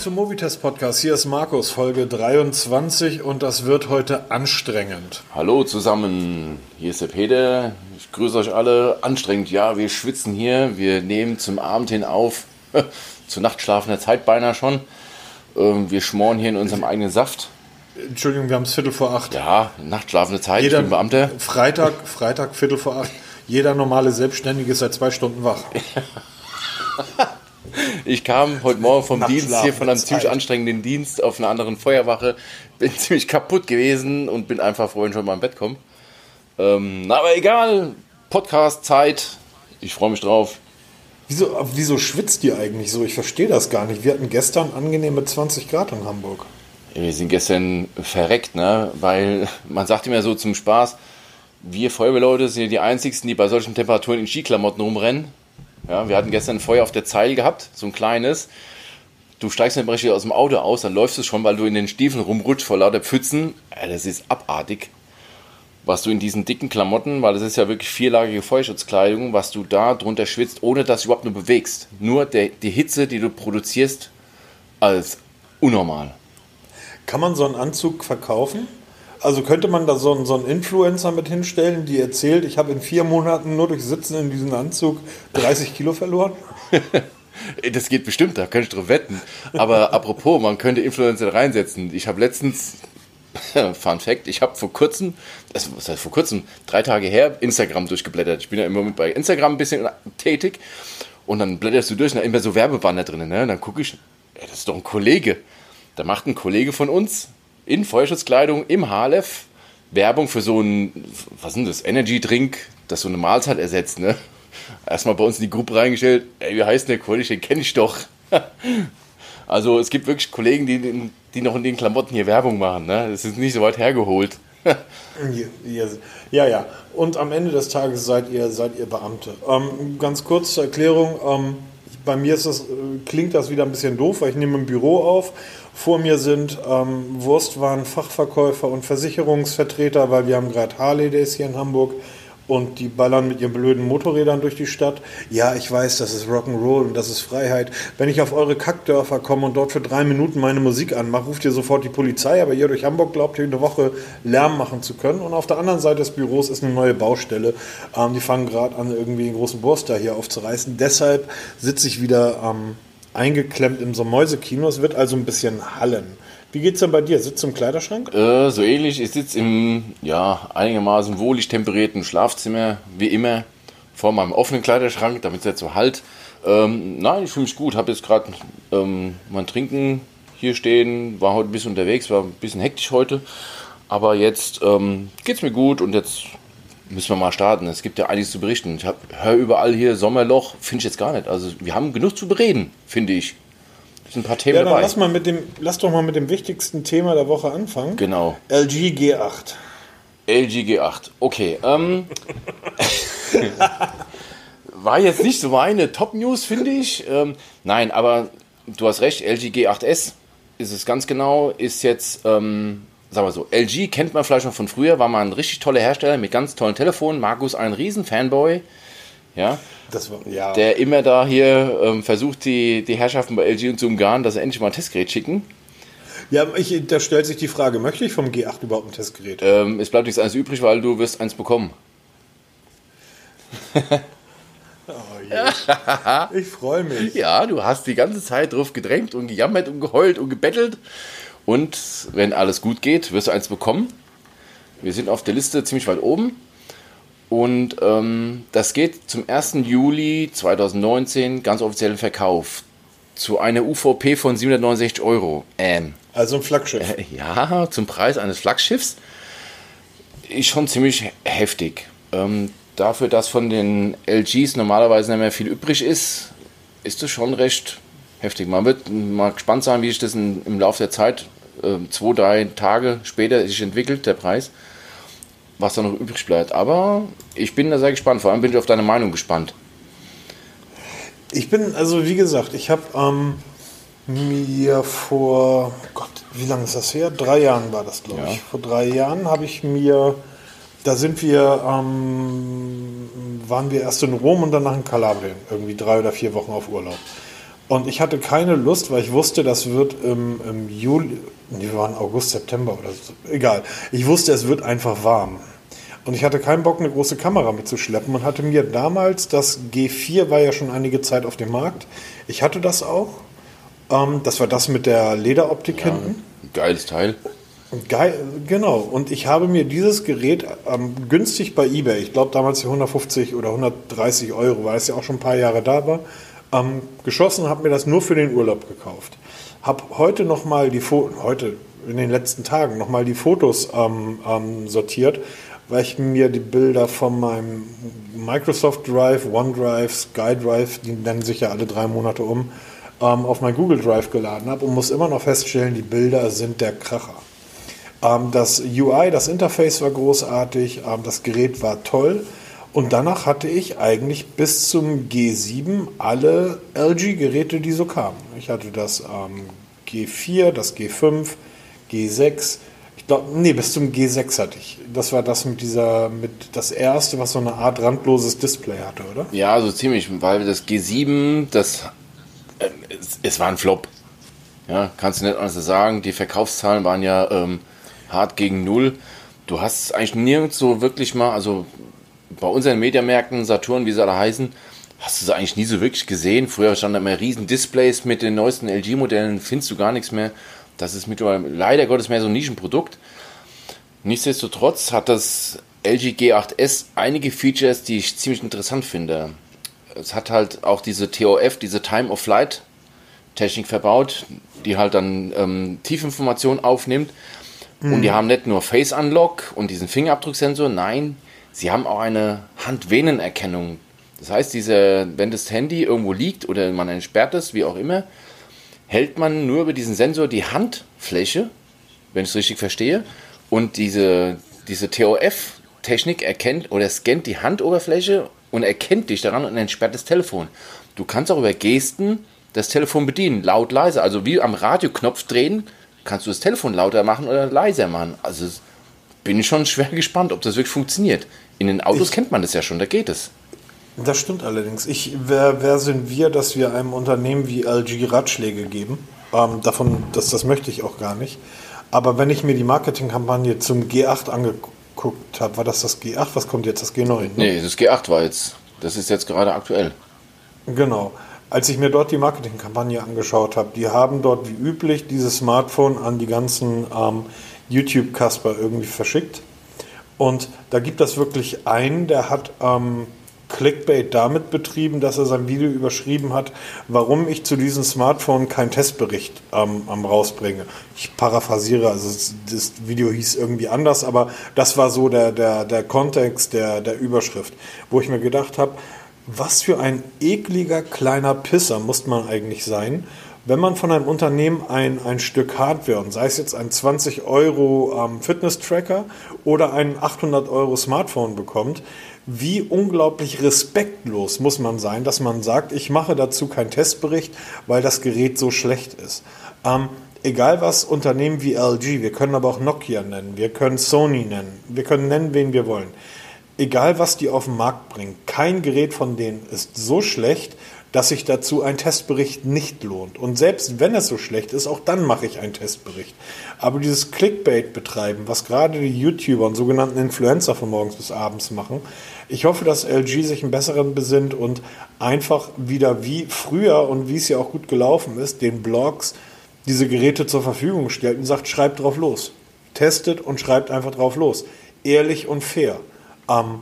zum Movitest Podcast. Hier ist Markus, Folge 23 und das wird heute anstrengend. Hallo zusammen, hier ist der Peter. Ich grüße euch alle. Anstrengend, ja, wir schwitzen hier. Wir nehmen zum Abend hin auf. Zur Nachtschlafender Zeit beinahe schon. Ähm, Wir schmoren hier in unserem eigenen Saft. Entschuldigung, wir haben es Viertel vor acht. Ja, nachtschlafende Zeit. Jeder ich bin Beamter. Freitag, Freitag, Viertel vor acht. Jeder normale Selbstständige ist seit zwei Stunden wach. Ich kam heute Morgen vom Dienst hier von einem ziemlich anstrengenden Dienst auf einer anderen Feuerwache. Bin ziemlich kaputt gewesen und bin einfach ich schon mal im Bett komme. Ähm, aber egal. Podcast-Zeit. Ich freue mich drauf. Wieso, wieso schwitzt ihr eigentlich so? Ich verstehe das gar nicht. Wir hatten gestern angenehme 20 Grad in Hamburg. Wir sind gestern verreckt, ne? Weil man sagt immer so zum Spaß, wir Feuerwehrleute sind ja die einzigsten, die bei solchen Temperaturen in Skiklamotten rumrennen. Ja, wir hatten gestern ein Feuer auf der Zeil gehabt, so ein kleines. Du steigst mehr richtig aus dem Auto aus, dann läufst du schon, weil du in den Stiefeln rumrutscht vor lauter Pfützen. Ja, das ist abartig. Was du in diesen dicken Klamotten, weil das ist ja wirklich vierlagige Feuerschutzkleidung, was du da drunter schwitzt, ohne dass du überhaupt nur bewegst. Nur der, die Hitze, die du produzierst, als unnormal. Kann man so einen Anzug verkaufen? Also könnte man da so einen, so einen Influencer mit hinstellen, die erzählt, ich habe in vier Monaten nur durch Sitzen in diesem Anzug 30 Kilo verloren? Das geht bestimmt, da könnte ich drauf wetten. Aber apropos, man könnte Influencer reinsetzen. Ich habe letztens, Fun Fact, ich habe vor kurzem, das was heißt vor kurzem, drei Tage her, Instagram durchgeblättert. Ich bin ja im Moment bei Instagram ein bisschen tätig. Und dann blätterst du durch und da immer so Werbebanner drin. Ne? Und dann gucke ich, ey, das ist doch ein Kollege. Da macht ein Kollege von uns in Feuerschutzkleidung im HLF Werbung für so einen, was denn das, Energy Drink, das so eine Mahlzeit ersetzt, ne? Erstmal bei uns in die Gruppe reingestellt, ey, wie heißt der Kollege, den kenne ich doch. Also es gibt wirklich Kollegen, die, die noch in den Klamotten hier Werbung machen, ne? Das ist nicht so weit hergeholt. Ja, ja, ja. Und am Ende des Tages seid ihr, seid ihr Beamte. Ähm, ganz kurz zur Erklärung. Ähm, bei mir ist das, äh, klingt das wieder ein bisschen doof, weil ich nehme im Büro auf. Vor mir sind ähm, Wurstwaren, Fachverkäufer und Versicherungsvertreter, weil wir haben gerade Harley Days hier in Hamburg und die ballern mit ihren blöden Motorrädern durch die Stadt. Ja, ich weiß, das ist Rock'n'Roll und das ist Freiheit. Wenn ich auf eure Kackdörfer komme und dort für drei Minuten meine Musik anmache, ruft ihr sofort die Polizei, aber ihr durch Hamburg glaubt, hier eine Woche Lärm machen zu können. Und auf der anderen Seite des Büros ist eine neue Baustelle. Ähm, die fangen gerade an, irgendwie einen großen Burster hier aufzureißen. Deshalb sitze ich wieder ähm, eingeklemmt in so einem Mäusekino. Es wird also ein bisschen hallen. Wie geht's denn bei dir? Sitzt du im Kleiderschrank? Äh, so ähnlich, ich sitze im ja, einigermaßen wohlig temperierten Schlafzimmer, wie immer, vor meinem offenen Kleiderschrank, damit es nicht so halt. Ähm, nein, ich fühle mich gut, habe jetzt gerade ähm, mein Trinken hier stehen, war heute ein bisschen unterwegs, war ein bisschen hektisch heute, aber jetzt ähm, geht's mir gut und jetzt müssen wir mal starten. Es gibt ja einiges zu berichten. Ich höre überall hier Sommerloch, finde ich jetzt gar nicht. Also wir haben genug zu bereden, finde ich. Ein paar Themen Ja, dann dabei. lass, mal mit dem, lass doch mal mit dem wichtigsten Thema der Woche anfangen. Genau. LG G8. LG G8. Okay. Ähm, war jetzt nicht so meine Top-News, finde ich. Ähm, nein, aber du hast recht, LG G8S ist es ganz genau, ist jetzt, ähm, sagen wir so, LG kennt man vielleicht noch von früher, war mal ein richtig toller Hersteller mit ganz tollen Telefonen. Markus ein riesen Fanboy. Ja, Das ja. der immer da hier ähm, versucht, die, die Herrschaften bei LG zu umgarnen, dass sie endlich mal ein Testgerät schicken. ja, ich, da stellt sich die Frage, möchte ich vom G8 überhaupt ein Testgerät? Ähm, es bleibt nichts anderes übrig, weil du wirst eins bekommen. Ich freue mich. Ja, du hast die ganze Zeit drauf gedrängt und gejammert und geheult und gebettelt. Und wenn alles gut geht, wirst du eins bekommen. Wir sind auf der Liste ziemlich weit oben. Und ähm, das geht zum 1. Juli 2019 ganz offiziell in Verkauf. Zu einer UVP von 769 Euro. Ähm, Also ein Flaggschiff. ja, zum Preis eines Flaggschiffs ist schon ziemlich heftig. Ähm, dafür, dass von den LGs normalerweise nicht mehr viel übrig ist, ist das schon recht heftig. Man wird mal gespannt sein, wie sich das in, im Laufe der Zeit, äh, zwei, drei Tage später, sich entwickelt, der Preis, was da noch übrig bleibt. Aber ich bin da sehr gespannt. Vor allem bin ich auf deine Meinung gespannt. Ich bin, also wie gesagt, ich habe ähm, mir vor, Gott, wie lange ist das her? Drei Jahren war das, glaube Ja. ich. Vor drei Jahren habe ich mir, da sind wir, ähm, waren wir erst in Rom und danach in Kalabrien, irgendwie drei oder vier Wochen auf Urlaub. Und ich hatte keine Lust, weil ich wusste, das wird im, im Juli, wir waren August, September oder so, egal. Ich wusste, es wird einfach warm. Und ich hatte keinen Bock, eine große Kamera mitzuschleppen und hatte mir damals, das G4 war ja schon einige Zeit auf dem Markt. Ich hatte das auch. Ähm, das war das mit der Lederoptik Ja, hinten. geiles Teil. Geil, genau. Und ich habe mir dieses Gerät ähm, günstig bei eBay, ich glaube damals für 150 oder 130 Euro, weil es ja auch schon ein paar Jahre da war, ähm, geschossen, habe mir das nur für den Urlaub gekauft. Habe heute nochmal die Fotos, heute in den letzten Tagen nochmal die Fotos ähm, ähm, sortiert, weil ich mir die Bilder von meinem Microsoft Drive, OneDrive, SkyDrive, die nennen sich ja alle drei Monate um, ähm, auf mein Google Drive geladen habe und muss immer noch feststellen, die Bilder sind der Kracher. Ähm, das UI, das Interface war großartig, ähm, das Gerät war toll. Und danach hatte ich eigentlich bis zum G7 alle LG-Geräte, die so kamen. Ich hatte das ähm, G4, das G5, G6. Ich glaube, nee, bis zum G6 hatte ich. Das war das mit dieser, mit das erste, was so eine Art randloses Display hatte, oder? Ja, so ziemlich, weil das G7, das, äh, es, es war ein Flop. Ja, kannst du nicht anders sagen. Die Verkaufszahlen waren ja ähm, hart gegen Null. Du hast eigentlich nirgends so wirklich mal, also bei unseren Mediamärkten, Saturn, wie sie alle heißen, hast du sie eigentlich nie so wirklich gesehen. Früher standen da immer riesen Displays mit den neuesten LG-Modellen, findest du gar nichts mehr. Das ist mittlerweile leider Gottes mehr so ein Nischenprodukt. Nichtsdestotrotz hat das LG G8S einige Features, die ich ziemlich interessant finde. Es hat halt auch diese TOF, diese Time of Flight Technik verbaut, die halt dann ähm, Tiefinformationen aufnimmt. Und die haben nicht nur Face Unlock und diesen Fingerabdrucksensor, nein, sie haben auch eine Handvenenerkennung. Das heißt, diese, wenn das Handy irgendwo liegt oder man entsperrt es, wie auch immer, hält man nur über diesen Sensor die Handfläche, wenn ich es richtig verstehe, und diese, diese TOF-Technik erkennt oder scannt die Handoberfläche und erkennt dich daran und entsperrt das Telefon. Du kannst auch über Gesten das Telefon bedienen, laut, leise. Also wie am Radioknopf drehen, kannst du das Telefon lauter machen oder leiser machen. Also es- bin ich schon schwer gespannt, ob das wirklich funktioniert. In den Autos Ich- kennt man das ja schon, da geht es. Das stimmt allerdings. Ich, wer, wer sind wir, dass wir einem Unternehmen wie LG Ratschläge geben? Ähm, davon, das, das möchte ich auch gar nicht. Aber wenn ich mir die Marketingkampagne zum G8 angeguckt habe, war das das G8? Was kommt jetzt? Das G9? Ne? Nee, das G8 war jetzt. Das ist jetzt gerade aktuell. Genau. Als ich mir dort die Marketingkampagne angeschaut habe, die haben dort wie üblich dieses Smartphone an die ganzen ähm, YouTube-Kasper irgendwie verschickt. Und da gibt es wirklich einen, der hat ähm, Clickbait damit betrieben, dass er sein Video überschrieben hat, warum ich zu diesem Smartphone keinen Testbericht ähm, am rausbringe. Ich paraphrasiere, also das Video hieß irgendwie anders, aber das war so der, der, der Kontext der, der Überschrift, wo ich mir gedacht habe, was für ein ekliger kleiner Pisser muss man eigentlich sein, wenn man von einem Unternehmen ein, ein Stück Hardware, und sei es jetzt ein 20 Euro ähm, Fitness-Tracker oder ein 800 Euro Smartphone bekommt, wie unglaublich respektlos muss man sein, dass man sagt, ich mache dazu keinen Testbericht, weil das Gerät so schlecht ist. Ähm, egal was Unternehmen wie LG, wir können aber auch Nokia nennen, wir können Sony nennen, wir können nennen, wen wir wollen egal was die auf den Markt bringen, kein Gerät von denen ist so schlecht, dass sich dazu ein Testbericht nicht lohnt. Und selbst wenn es so schlecht ist, auch dann mache ich einen Testbericht. Aber dieses Clickbait betreiben, was gerade die YouTuber und sogenannten Influencer von morgens bis abends machen, ich hoffe, dass LG sich einen besseren besinnt und einfach wieder wie früher und wie es ja auch gut gelaufen ist, den Blogs diese Geräte zur Verfügung stellt und sagt, schreibt drauf los. Testet und schreibt einfach drauf los. Ehrlich und fair. Ähm,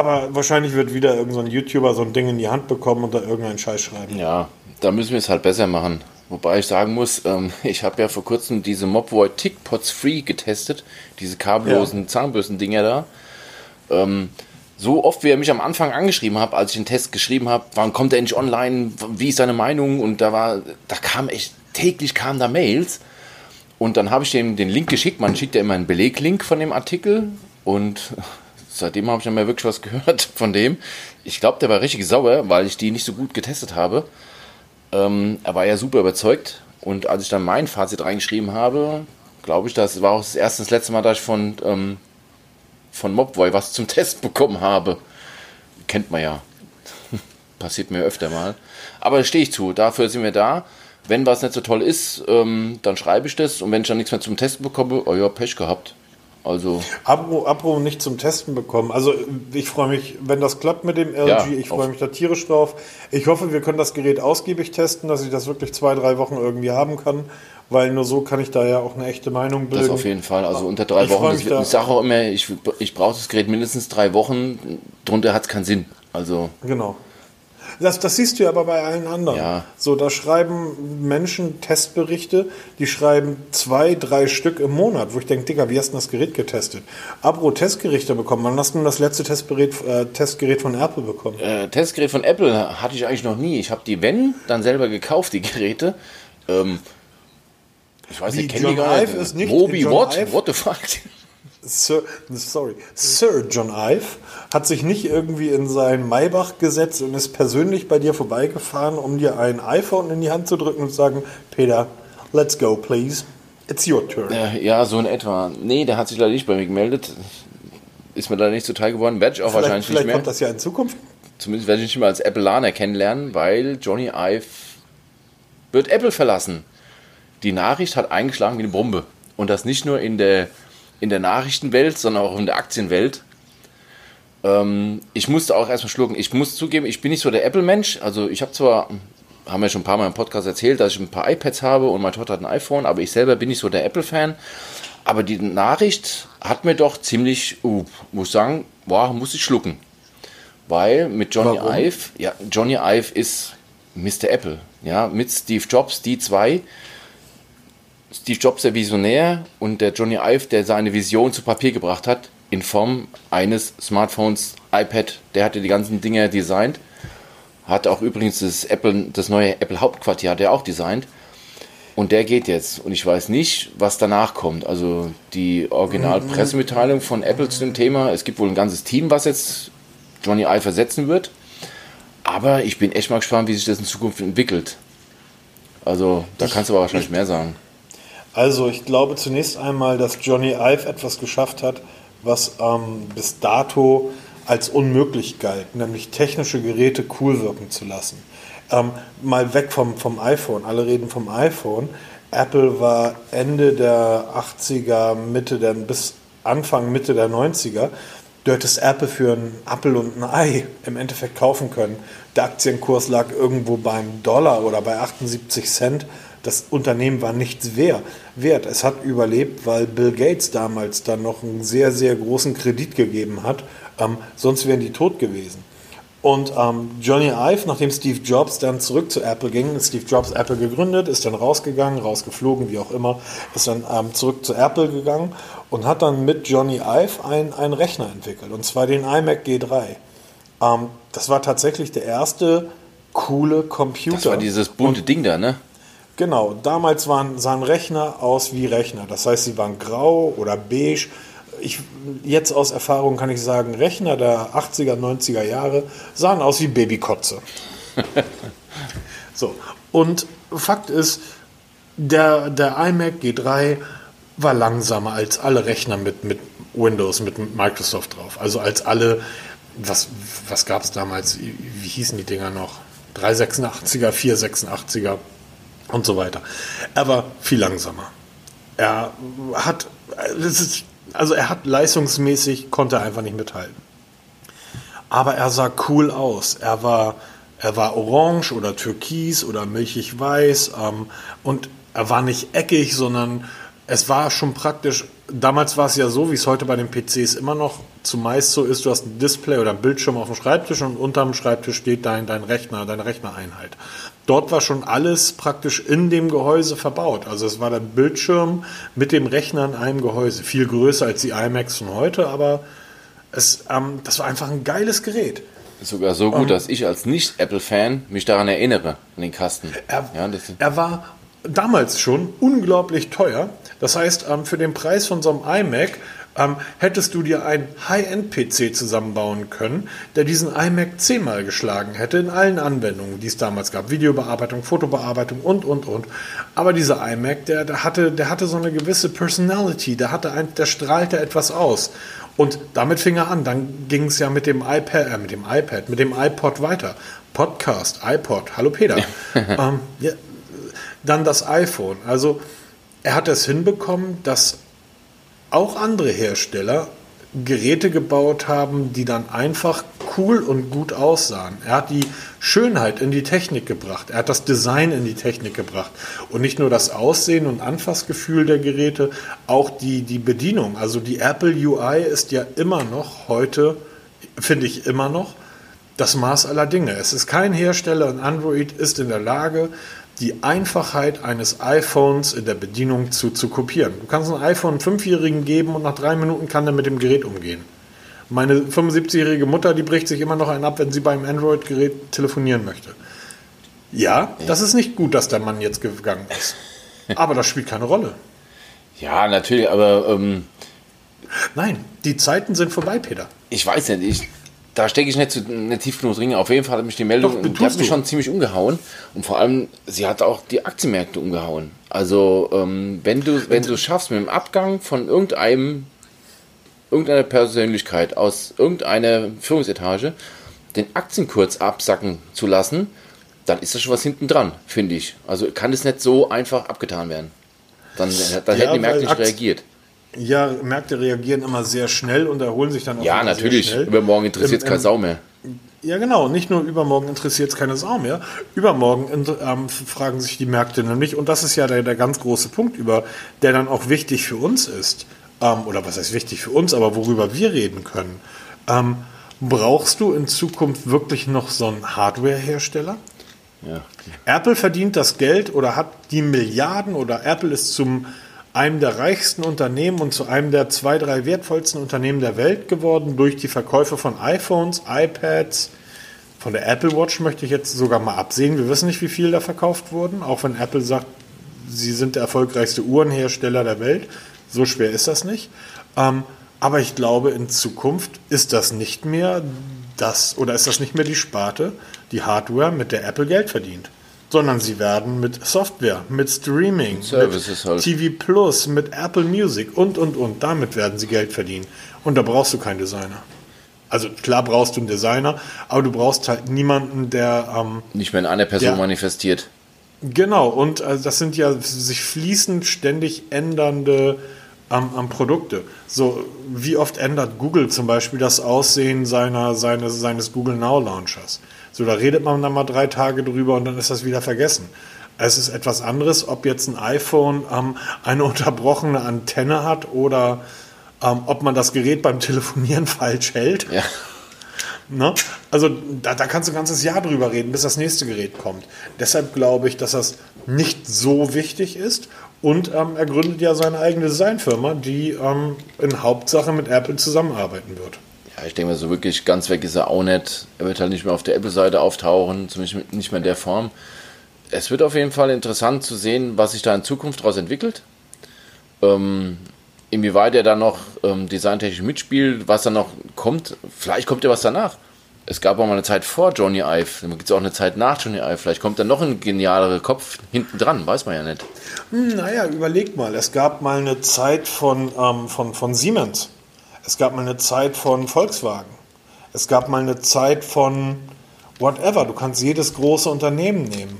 aber wahrscheinlich wird wieder irgendein so ein YouTuber so ein Ding in die Hand bekommen und da irgendeinen Scheiß schreiben. Ja, da müssen wir es halt besser machen. Wobei ich sagen muss, ähm, ich habe ja vor kurzem diese Mobvoid Tickpots Free getestet, diese kabellosen Zahnbürstendinger da. Ähm, so oft, wie er mich am Anfang angeschrieben hat, als ich den Test geschrieben habe, wann kommt er endlich online, wie ist seine Meinung und da war, da kam echt, täglich kamen da Mails und dann habe ich dem den Link geschickt, man schickt ja immer einen Beleglink von dem Artikel und seitdem habe ich dann mal wirklich was gehört von dem. Ich glaube, der war richtig sauer, weil ich die nicht so gut getestet habe. Ähm, er war ja super überzeugt und als ich dann mein Fazit reingeschrieben habe, glaube ich, das war auch das erste das letzte Mal, dass ich von, ähm, von Mobboy was zum Test bekommen habe. Kennt man ja. passiert mir öfter mal. Aber stehe ich zu, dafür sind wir da. Wenn was nicht so toll ist, ähm, dann schreibe ich das und wenn ich dann nichts mehr zum Testen bekomme, oh ja, Pech gehabt. Also. Apro, nicht zum Testen bekommen. Also ich freue mich, wenn das klappt mit dem LG, Ja, ich freue mich da tierisch drauf. Ich hoffe, wir können das Gerät ausgiebig testen, dass ich das wirklich zwei, drei Wochen irgendwie haben kann, weil nur so kann ich da ja auch eine echte Meinung bilden. Das auf jeden Fall. Also unter drei Ich Wochen. ich sage auch immer, ich, ich brauche das Gerät mindestens drei Wochen. Drunter hat es keinen Sinn. Also Genau. Das, das siehst du ja aber bei allen anderen. Ja. So, da schreiben Menschen Testberichte, die schreiben zwei, drei Stück im Monat, wo ich denke, Digga, wie hast du das Gerät getestet? Apro Testgerichte bekommen. Wann hast du denn das letzte Testgerät, äh, Testgerät von Apple bekommen? äh, Testgerät von Apple hatte ich eigentlich noch nie. Ich habe die, wenn, dann selber gekauft, die Geräte. Ähm, ich weiß Wie, nicht, kennen die gar nicht- John what? Ive? What the fuck? Sir, sorry, Sir John Ive hat sich nicht irgendwie in sein Maybach gesetzt und ist persönlich bei dir vorbeigefahren, um dir ein iPhone in die Hand zu drücken und zu sagen, Peter, let's go, please. It's your turn. Äh, ja, so in etwa. Nee, der hat sich leider nicht bei mir gemeldet. Ist mir leider nicht zuteil geworden. Werde ich auch vielleicht wahrscheinlich vielleicht nicht mehr. kommt das ja in Zukunft. Zumindest werde ich nicht mehr als Appleaner kennenlernen, weil Johnny Ive wird Apple verlassen. Die Nachricht hat eingeschlagen wie eine Bombe. Und das nicht nur in der, in der Nachrichtenwelt, sondern auch in der Aktienwelt. Ähm, ich musste auch erstmal schlucken. Ich muss zugeben, ich bin nicht so der Apple-Mensch. Also ich habe zwar, haben wir schon ein paar Mal im Podcast erzählt, dass ich ein paar iPads habe und meine Tochter hat ein iPhone, aber ich selber bin nicht so der Apple-Fan. Aber die Nachricht hat mir doch ziemlich, uh, muss ich sagen, boah, muss ich schlucken. Weil mit Johnny Warum? Ive, ja, Johnny Ive ist Mr. Apple. Ja, mit Steve Jobs, die zwei. Steve Jobs, der Visionär, und der Johnny Ive, der seine Vision zu Papier gebracht hat, in Form eines Smartphones, iPad. Der hatte die ganzen Dinge designt. Hat auch übrigens das Apple, das neue Apple Hauptquartier hat er auch designt. Und der geht jetzt. Und ich weiß nicht, was danach kommt. Also die Original-Pressemitteilung von Apple zu dem Thema. Es gibt wohl ein ganzes Team, was jetzt Johnny Ive ersetzen wird. Aber ich bin echt mal gespannt, wie sich das in Zukunft entwickelt. Also, da kannst du aber wahrscheinlich mehr sagen. Also ich glaube zunächst einmal, dass Johnny Ive etwas geschafft hat, was ähm, bis dato als unmöglich galt, nämlich technische Geräte cool wirken zu lassen. Ähm, mal weg vom, vom iPhone, alle reden vom iPhone. Apple war Ende der 80er, Mitte der, bis Anfang, Mitte der 90er. Du hättest Apple für einen Apple und ein Ei im Endeffekt kaufen können. Der Aktienkurs lag irgendwo beim Dollar oder bei 78 Cent. Das Unternehmen war nichts wer- wert. Es hat überlebt, weil Bill Gates damals dann noch einen sehr, sehr großen Kredit gegeben hat. Ähm, sonst wären die tot gewesen. Und ähm, Johnny Ive, nachdem Steve Jobs dann zurück zu Apple ging, ist Steve Jobs Apple gegründet, ist dann rausgegangen, rausgeflogen, wie auch immer, ist dann ähm, zurück zu Apple gegangen und hat dann mit Johnny Ive ein- einen Rechner entwickelt, und zwar den iMac G3. Ähm, das war tatsächlich der erste coole Computer. Das war dieses bunte Ding da, ne? Genau, damals waren, sahen Rechner aus wie Rechner. Das heißt, sie waren grau oder beige. Ich, jetzt aus Erfahrung kann ich sagen, Rechner der 80er, 90er Jahre sahen aus wie Babykotze. so, und Fakt ist, der, der iMac G3 war langsamer als alle Rechner mit, mit Windows, mit Microsoft drauf. Also als alle, was, was gab es damals, wie, wie hießen die Dinger noch? 386er, 486er und so weiter. Er war viel langsamer. Er hat, ist, also er hat leistungsmäßig, konnte er einfach nicht mithalten. Aber er sah cool aus. Er war, er war orange oder türkis oder milchig weiß ähm, und er war nicht eckig, sondern es war schon praktisch. Damals war es ja so, wie es heute bei den PCs immer noch zumeist so ist, du hast ein Display oder ein Bildschirm auf dem Schreibtisch und unterm Schreibtisch steht dein, dein Rechner, deine Rechnereinheit. Dort war schon alles praktisch in dem Gehäuse verbaut. Also es war der Bildschirm mit dem Rechner in einem Gehäuse. Viel größer als die iMacs von heute, aber es, ähm, das war einfach ein geiles Gerät. Sogar so gut, dass ich als Nicht-Apple-Fan mich daran erinnere, an den Kasten. Er, ja, das, er war damals schon unglaublich teuer. Das heißt, ähm, für den Preis von so einem iMac ähm, hättest du dir einen High-End-PC zusammenbauen können, der diesen iMac zehnmal geschlagen hätte in allen Anwendungen, die es damals gab. Videobearbeitung, Fotobearbeitung und, und, und. Aber dieser iMac, der, der, hatte, der hatte so eine gewisse Personality, der, hatte ein, der strahlte etwas aus. Und damit fing er an. Dann ging es ja mit dem iPad, äh, mit dem iPad, mit dem iPod weiter. Podcast, iPod, hallo Peter. ähm, ja, dann das iPhone. Also er hat es hinbekommen, dass auch andere Hersteller Geräte gebaut haben, die dann einfach cool und gut aussahen. Er hat die Schönheit in die Technik gebracht. Er hat das Design in die Technik gebracht. Und nicht nur das Aussehen und Anfassgefühl der Geräte, auch die, die Bedienung. Also die Apple UI ist ja immer noch heute, finde ich immer noch, das Maß aller Dinge. Es ist kein Hersteller und Android ist in der Lage, die Einfachheit eines iPhones in der Bedienung zu, zu kopieren. Du kannst ein iPhone einem Fünfjährigen geben und nach drei Minuten kann er mit dem Gerät umgehen. Meine 75-jährige Mutter, die bricht sich immer noch einen ab, wenn sie beim Android-Gerät telefonieren möchte. Ja, das ist nicht gut, dass der Mann jetzt gegangen ist. Aber das spielt keine Rolle. Ja, natürlich, aber. Ähm, Nein, die Zeiten sind vorbei, Peter. Ich weiß nicht, ich, da stecke ich nicht, zu, nicht tief genug drin. Auf jeden Fall hat mich die Meldung, Doch, die hat mich schon ziemlich umgehauen. Und vor allem, sie hat auch die Aktienmärkte umgehauen. Also, ähm, wenn du wenn du schaffst, mit dem Abgang von irgendeinem, irgendeiner Persönlichkeit aus irgendeiner Führungsetage den Aktienkurs absacken zu lassen, dann ist das schon was hinten dran, finde ich. Also kann es nicht so einfach abgetan werden. Dann, dann Ja, hätten die Märkte nicht Aktien- reagiert. Ja, Märkte reagieren immer sehr schnell und erholen sich dann auch Ja, natürlich. Übermorgen interessiert es keine Sau mehr. Ja, genau. Nicht nur übermorgen interessiert es keine Sau mehr. Übermorgen ähm, fragen sich die Märkte nämlich, und das ist ja der, der ganz große Punkt, über der dann auch wichtig für uns ist, ähm, oder was heißt wichtig für uns, aber worüber wir reden können. Ähm, brauchst du in Zukunft wirklich noch so einen Hardware-Hersteller? Ja. Apple verdient das Geld oder hat die Milliarden oder Apple ist zum einem der reichsten Unternehmen und zu einem der zwei, drei wertvollsten Unternehmen der Welt geworden durch die Verkäufe von iPhones, iPads. Von der Apple Watch möchte ich jetzt sogar mal absehen. Wir wissen nicht, wie viel da verkauft wurden, auch wenn Apple sagt, sie sind der erfolgreichste Uhrenhersteller der Welt. So schwer ist das nicht. Ähm, aber ich glaube, in Zukunft ist das nicht mehr das oder ist das nicht mehr die Sparte, die Hardware, mit der Apple Geld verdient. Sondern sie werden mit Software, mit Streaming, Services mit halt. TV Plus, mit Apple Music und und und. Damit werden sie Geld verdienen. Und da brauchst du keinen Designer. Also klar brauchst du einen Designer, aber du brauchst halt niemanden, der ähm, Nicht mehr in einer Person Ja. manifestiert. Genau, und äh, das sind ja sich fließend ständig ändernde ähm, ähm, Produkte. So, wie oft ändert Google zum Beispiel das Aussehen seiner, seines, seines Google Now Launchers? So, da redet man dann mal drei Tage drüber und dann ist das wieder vergessen. Es ist etwas anderes, ob jetzt ein iPhone ähm, eine unterbrochene Antenne hat oder ähm, ob man das Gerät beim Telefonieren falsch hält. Ja. Ne? Also da, da kannst du ein ganzes Jahr drüber reden, bis das nächste Gerät kommt. Deshalb glaube ich, dass das nicht so wichtig ist. Und ähm, er gründet ja seine eigene Designfirma, die ähm, in Hauptsache mit Apple zusammenarbeiten wird. Ja, ich denke mal, so wirklich ganz weg ist er auch nicht. Er wird halt nicht mehr auf der Apple-Seite auftauchen, zumindest nicht mehr in der Form. Es wird auf jeden Fall interessant zu sehen, was sich da in Zukunft daraus entwickelt. Ähm, inwieweit er da noch ähm, designtechnisch mitspielt, was dann noch kommt. Vielleicht kommt ja was danach. Es gab auch mal eine Zeit vor Johnny Ive, dann gibt es auch eine Zeit nach Johnny Ive. Vielleicht kommt dann noch ein genialerer Kopf hinten dran, weiß man ja nicht. Hm, Naja, überlegt mal. Es gab mal eine Zeit von, ähm, von, von Siemens. Es gab mal eine Zeit von Volkswagen. Es gab mal eine Zeit von whatever. Du kannst jedes große Unternehmen nehmen.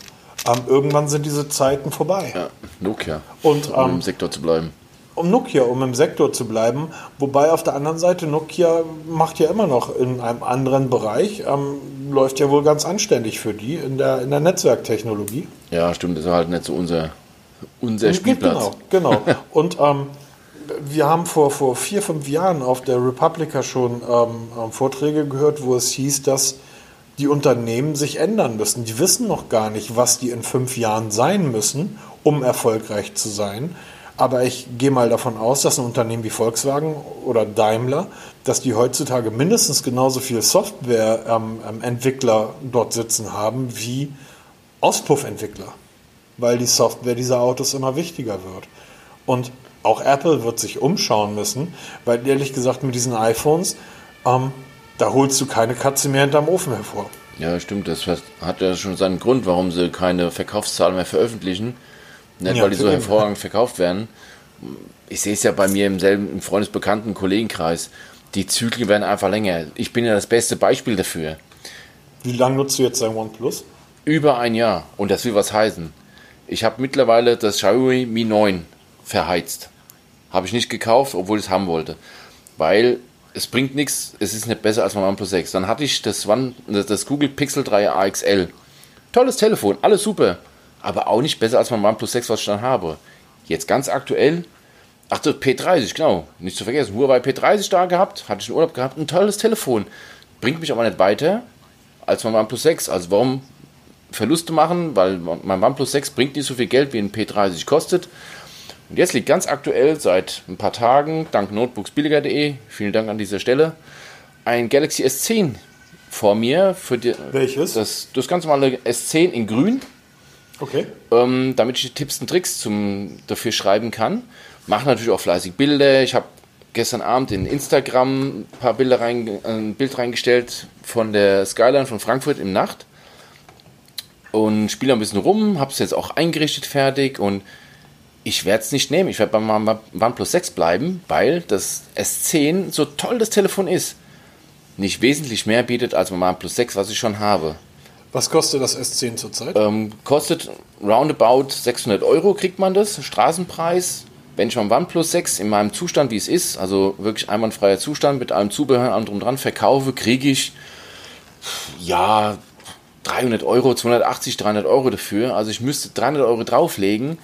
Ähm, irgendwann sind diese Zeiten vorbei. Ja, Nokia, Und um ähm, im Sektor zu bleiben. um Nokia, um im Sektor zu bleiben. Wobei auf der anderen Seite Nokia macht ja immer noch in einem anderen Bereich, ähm, läuft ja wohl ganz anständig für die in der, in der Netzwerktechnologie. Ja, stimmt, das ist halt nicht so unser, unser Spielplatz. Genau, genau. Und ähm, wir haben vor, vor vier, fünf Jahren auf der Republica schon ähm, ähm, Vorträge gehört, wo es hieß, dass die Unternehmen sich ändern müssen. Die wissen noch gar nicht, was die in fünf Jahren sein müssen, um erfolgreich zu sein. Aber ich gehe mal davon aus, dass ein Unternehmen wie Volkswagen oder Daimler, dass die heutzutage mindestens genauso viel Softwareentwickler dort sitzen haben wie Auspuffentwickler, weil die Software dieser Autos immer wichtiger wird. Und auch Apple wird sich umschauen müssen, weil ehrlich gesagt mit diesen iPhones, ähm, da holst du keine Katze mehr hinterm Ofen hervor. Ja, stimmt. Das hat ja schon seinen Grund, warum sie keine Verkaufszahlen mehr veröffentlichen. Nicht, Ja, weil die so hervorragend verkauft werden. Ich sehe es ja bei mir im selben im Freundesbekannten Kollegenkreis. Die Zyklen werden einfach länger. Ich bin ja das beste Beispiel dafür. Wie lange nutzt du jetzt dein OnePlus? Über ein Jahr. Und das will was heißen. Ich habe mittlerweile das Xiaomi Mi 9 verheizt. Habe ich nicht gekauft, obwohl ich es haben wollte. Weil es bringt nichts, es ist nicht besser als mein OnePlus 6. Dann hatte ich das, One, das Google Pixel 3 AXL. Tolles Telefon, alles super. Aber auch nicht besser als mein OnePlus 6, was ich dann habe. Jetzt ganz aktuell, ach das P30, genau, nicht zu vergessen. Huawei P30 da gehabt, hatte ich einen Urlaub gehabt, ein tolles Telefon. Bringt mich aber nicht weiter als mein OnePlus 6. Also warum Verluste machen? Weil mein OnePlus 6 bringt nicht so viel Geld, wie ein P30 kostet. Und jetzt liegt ganz aktuell seit ein paar Tagen, dank notebooksbilliger.de, vielen Dank an dieser Stelle, ein Galaxy S10 vor mir. Für die, Welches? Das, das ganz normale S10 in grün, Okay. ähm, damit ich die Tipps und Tricks zum, dafür schreiben kann. Mache natürlich auch fleißig Bilder. Ich habe gestern Abend in Instagram ein paar Bilder rein, ein Bild reingestellt von der Skyline von Frankfurt im Nacht und spiele ein bisschen rum, habe es jetzt auch eingerichtet fertig und ich werde es nicht nehmen. Ich werde bei meinem OnePlus 6 bleiben, weil das S10 so toll das Telefon ist. Nicht wesentlich mehr bietet als mein OnePlus 6, was ich schon habe. Was kostet das S10 zurzeit? Ähm, kostet roundabout 600 Euro, kriegt man das, Straßenpreis. Wenn ich mein OnePlus 6 in meinem Zustand, wie es ist, also wirklich einwandfreier Zustand mit allem Zubehör, allem drum dran verkaufe, kriege ich ja 300 Euro, 280, 300 Euro dafür. Also ich müsste 300 Euro drauflegen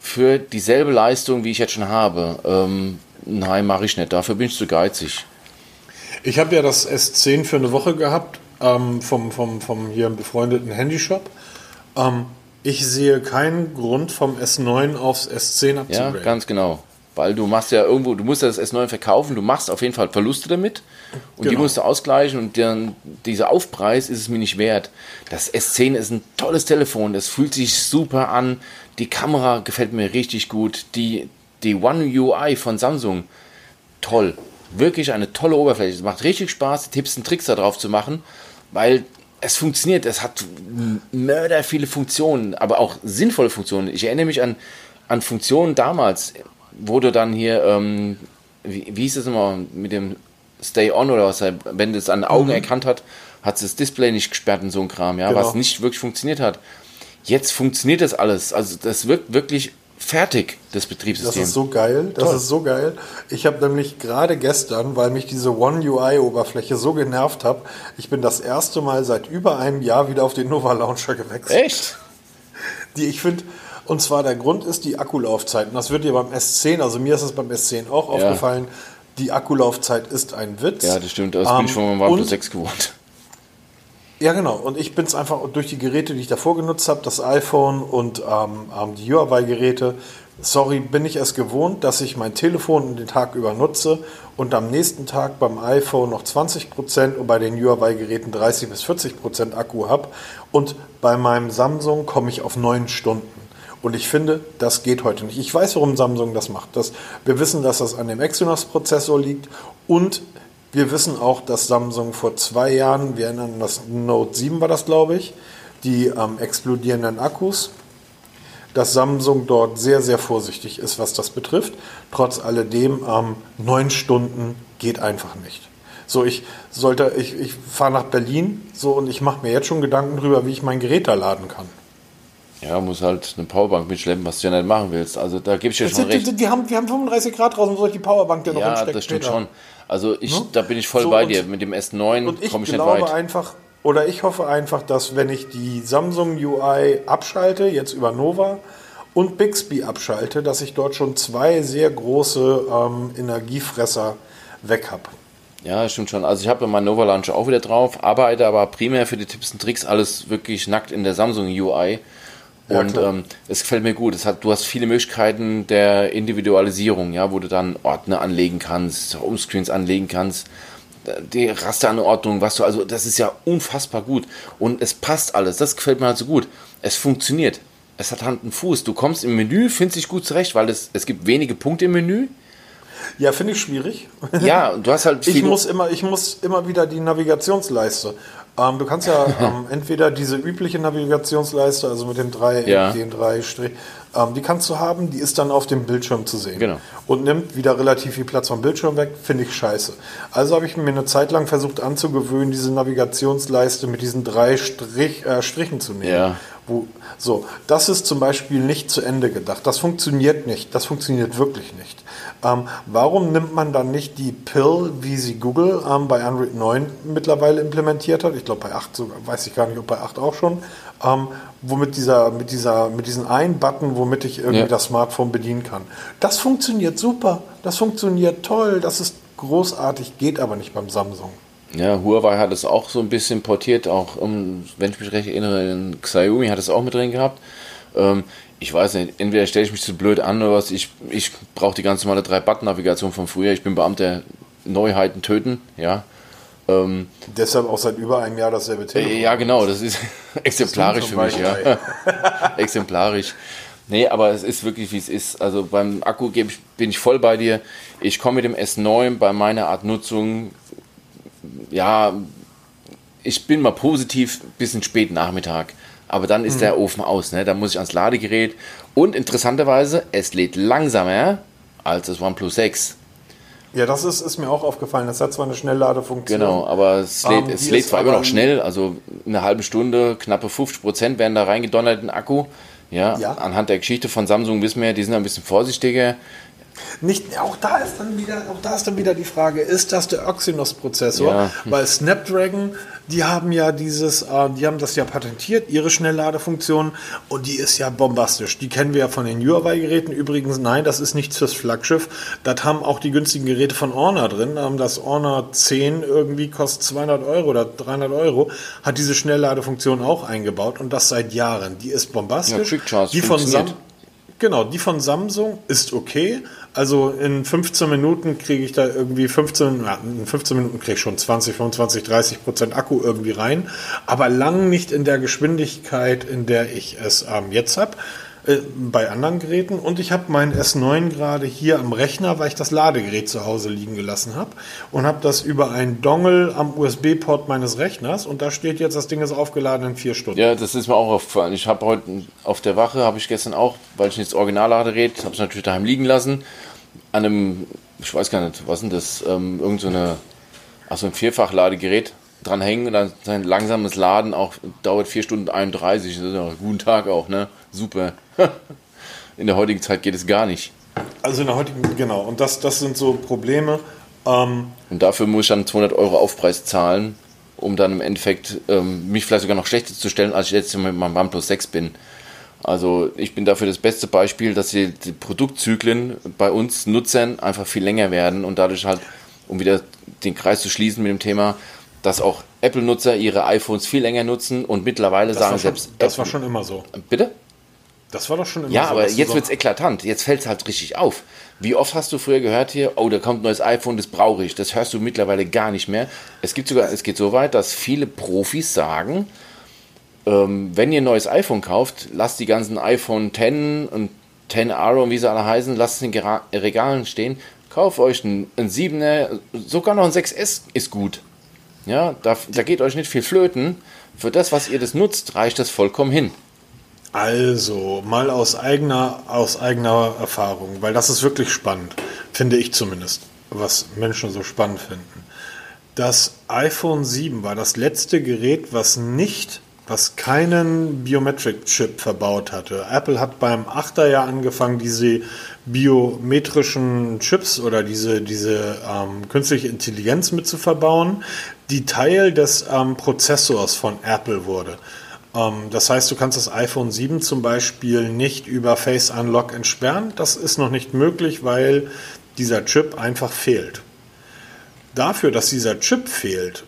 für dieselbe Leistung, wie ich jetzt schon habe. Ähm, nein, mache ich nicht. Dafür bin ich zu geizig. Ich habe ja das S10 für eine Woche gehabt ähm, vom, vom, vom hier befreundeten Handyshop. Ähm, ich sehe keinen Grund vom S9 aufs S10 Ja, abzugraden. ganz genau. Weil du machst ja irgendwo, du musst ja das S9 verkaufen, du machst auf jeden Fall Verluste damit und die Genau. musst du ausgleichen und dann dieser Aufpreis ist es mir nicht wert. Das S10 ist ein tolles Telefon, das fühlt sich super an, die Kamera gefällt mir richtig gut, die, die One UI von Samsung, toll. Wirklich eine tolle Oberfläche. Es macht richtig Spaß, Tipps und Tricks da drauf zu machen, weil es funktioniert. Es hat mörder viele Funktionen, aber auch sinnvolle Funktionen. Ich erinnere mich an, an Funktionen damals, wo du dann hier, ähm, wie, wie hieß es immer, mit dem Stay On oder was, wenn es an Augen erkannt hat, hat es das Display nicht gesperrt und so ein Kram, ja, Genau. was nicht wirklich funktioniert hat. Jetzt funktioniert das alles. Also das wirkt wirklich fertig, das Das Betriebssystem. ist so geil. Das Toll. ist so geil. Ich habe nämlich gerade gestern, weil mich diese One UI-Oberfläche so genervt hat, ich bin das erste Mal seit über einem Jahr wieder auf den Nova Launcher gewechselt. Echt? Die ich finde, und zwar der Grund ist die Akkulaufzeit. Und das wird dir beim S10, also mir ist es beim S10 auch aufgefallen, die Akkulaufzeit ist ein Witz. Ja, das stimmt. Das Ähm, bin ich meinem OnePlus und- 6 gewohnt. Ja, genau. Und ich bin es einfach durch die Geräte, die ich davor genutzt habe, das iPhone und ähm, ähm, die Huawei-Geräte. Sorry, bin ich es gewohnt, dass ich mein Telefon den Tag über nutze und am nächsten Tag beim iPhone noch 20% und bei den Huawei-Geräten 30 bis 40% Akku habe. Und bei meinem Samsung komme ich auf 9 Stunden. Und ich finde, das geht heute nicht. Ich weiß, warum Samsung das macht. Das, wir wissen, dass das an dem Exynos-Prozessor liegt und wir wissen auch, dass Samsung vor zwei Jahren, wir erinnern das Note 7 war das, glaube ich, die ähm, explodierenden Akkus, dass Samsung dort sehr, sehr vorsichtig ist, was das betrifft. Trotz alledem, ähm, neun Stunden geht einfach nicht. So, ich sollte, ich, ich fahre nach Berlin so und ich mache mir jetzt schon Gedanken darüber, wie ich mein Gerät da laden kann. Ja, muss halt eine Powerbank mitschleppen, was du ja nicht machen willst. Also da gebe ich dir Das schon sind, recht. die, die, haben, wir haben 35 Grad draußen, wo soll ich die Powerbank denn noch Ja, das stimmt später? schon. Also ich, Ne? da bin ich voll So, bei dir. Mit dem S9 Und ich komme ich nicht glaube weit. einfach, oder ich hoffe einfach, dass wenn ich die Samsung UI abschalte, jetzt über Nova, und Bixby abschalte, dass ich dort schon zwei sehr große ähm, Energiefresser weg habe. Ja, das stimmt schon. Also ich habe meinen Nova Launcher auch wieder drauf, arbeite aber primär für die Tipps und Tricks alles wirklich nackt in der Samsung UI. Ja, Und klar. ähm, es gefällt mir gut. Es hat, du hast viele Möglichkeiten der Individualisierung, ja, wo du dann Ordner anlegen kannst, Homescreens anlegen kannst, die Rasteranordnung, was du, also das ist ja unfassbar gut. Und es passt alles. Das gefällt mir halt so gut. Es funktioniert. Es hat Hand und Fuß. Du kommst im Menü, findest dich gut zurecht, weil es, es gibt wenige Punkte im Menü. Ja, finde ich schwierig. Ja, und du hast halt Ich muss immer, ich muss immer wieder die Navigationsleiste Ähm, du kannst ja ähm, entweder diese übliche Navigationsleiste, also mit den drei, Ja. den drei Strich, ähm, die kannst du haben, die ist dann auf dem Bildschirm zu sehen. Genau. Und nimmt wieder relativ viel Platz vom Bildschirm weg, finde ich scheiße. Also habe ich mir eine Zeit lang versucht anzugewöhnen, diese Navigationsleiste mit diesen drei Strich, äh, Strichen zu nehmen. Ja. Wo, so, das ist zum Beispiel nicht zu Ende gedacht. Das funktioniert nicht. Das funktioniert wirklich nicht. Ähm, warum nimmt man dann nicht die Pill, wie sie Google ähm, bei Android 9 mittlerweile implementiert hat? Ich glaube bei 8 sogar, weiß ich gar nicht, ob bei 8 auch schon. Ähm, womit dieser, mit dieser, mit diesen einen Button, womit ich irgendwie Ja. das Smartphone bedienen kann. Das funktioniert super. Das funktioniert toll. Das ist großartig, geht aber nicht beim Samsung. Ja, Huawei hat es auch so ein bisschen portiert, auch, um, wenn ich mich recht erinnere, in Xiaomi hat es auch mit drin gehabt. Ähm, ich weiß nicht, entweder stelle ich mich zu blöd an oder was, ich, ich brauche die ganz normale Drei-Button-Navigation von früher. Ich bin Beamter, Neuheiten töten, ja. Ähm, Deshalb auch seit über einem Jahr dasselbe Telefon. äh, ja, genau, das ist exemplarisch für mich, ja. exemplarisch. Nee, aber es ist wirklich, wie es ist. Also beim Akku bin ich voll bei dir. Ich komme mit dem S9 bei meiner Art Nutzung, ja, ich bin mal positiv bis in spät Nachmittag. Aber dann ist der Ofen aus, ne? Da muss ich ans Ladegerät. Und interessanterweise, es lädt langsamer als das OnePlus 6. Ja, das ist, ist mir auch aufgefallen. Das hat zwar eine Schnellladefunktion. Genau, aber es lädt, Ähm, es lädt zwar immer noch schnell, also in einer halben Stunde, knappe 50 Prozent werden da reingedonnert in den Akku. Ja, Ja. anhand der Geschichte von Samsung wissen wir, die sind ein bisschen vorsichtiger. Nicht, auch da ist dann wieder, auch da ist dann wieder die Frage, ist das der Exynos-Prozessor? Ja. Weil Snapdragon, die haben ja dieses, äh, die haben das ja patentiert, ihre Schnellladefunktion, und die ist ja bombastisch. Die kennen wir ja von den Huawei-Geräten. Übrigens, nein, das ist nichts fürs Flaggschiff. Das haben auch die günstigen Geräte von Honor drin. Ähm, Das Honor 10 irgendwie kostet 200 Euro oder 300 Euro, hat diese Schnellladefunktion auch eingebaut und das seit Jahren. Die ist bombastisch. Ja, die von funktioniert. Sam Genau, die von Samsung ist okay. Also in 15 Minuten kriege ich da irgendwie 15, ja, in 15 Minuten kriege ich schon 20, 25, 30 Prozent Akku irgendwie rein. Aber lang nicht in der Geschwindigkeit, in der ich es ähm, jetzt habe. Äh, bei anderen Geräten. Und ich habe meinen S9 gerade hier am Rechner, weil ich das Ladegerät zu Hause liegen gelassen habe und habe das über einen Dongle am USB-Port meines Rechners. Und da steht jetzt, das Ding ist aufgeladen in vier Stunden. Ja, das ist mir auch aufgefallen. Ich habe heute auf der Wache, habe ich gestern auch, weil ich nicht das Originalladegerät, habe es natürlich daheim liegen lassen, an einem, ich weiß gar nicht, was denn das, ähm, irgend so eine, ach so ein Vierfachladegerät dran hängen und dann sein langsames Laden auch dauert 4 Stunden 31. Das ist ja guten Tag auch, ne? Super. In der heutigen Zeit geht es gar nicht. Also in der heutigen, genau, und das, das sind so Probleme. Ähm, Und dafür muss ich dann 200 Euro Aufpreis zahlen, um dann im Endeffekt ähm, mich vielleicht sogar noch schlechter zu stellen, als ich jetzt mit meinem OnePlus 6 bin. Also ich bin dafür das beste Beispiel, dass die, die Produktzyklen bei uns Nutzern einfach viel länger werden und dadurch halt, um wieder den Kreis zu schließen mit dem Thema, dass auch Apple-Nutzer ihre iPhones viel länger nutzen und mittlerweile das, sagen war schon, selbst das war Apple- schon immer so. Bitte? Das war doch schon immer Ja, so. aber dass du jetzt wird es eklatant. Jetzt fällt es halt richtig auf. Wie oft hast du früher gehört hier, oh, da kommt ein neues iPhone, das brauche ich. Das hörst du mittlerweile gar nicht mehr. Es gibt sogar, es geht so weit, dass viele Profis sagen, ähm, wenn ihr ein neues iPhone kauft, lasst die ganzen iPhone 10 und 10R und wie sie alle heißen, lasst es in Regalen stehen. Kauft euch ein, ein 7er, sogar noch ein 6S ist gut. Ja, da, da geht euch nicht viel flöten. Für das, was ihr das nutzt, reicht das vollkommen hin. Also, mal aus eigener, aus eigener Erfahrung, weil das ist wirklich spannend, finde ich zumindest, was Menschen so spannend finden. Das iPhone 7 war das letzte Gerät, was nicht, was keinen Biometric-Chip verbaut hatte. Apple hat beim 8er Jahr angefangen, diese biometrischen Chips oder diese, diese ähm, künstliche Intelligenz mit zu verbauen, die Teil des ähm, Prozessors von Apple wurde. Ähm, das heißt, du kannst das iPhone 7 zum Beispiel nicht über Face Unlock entsperren. Das ist noch nicht möglich, weil dieser Chip einfach fehlt. Dafür, dass dieser Chip fehlt,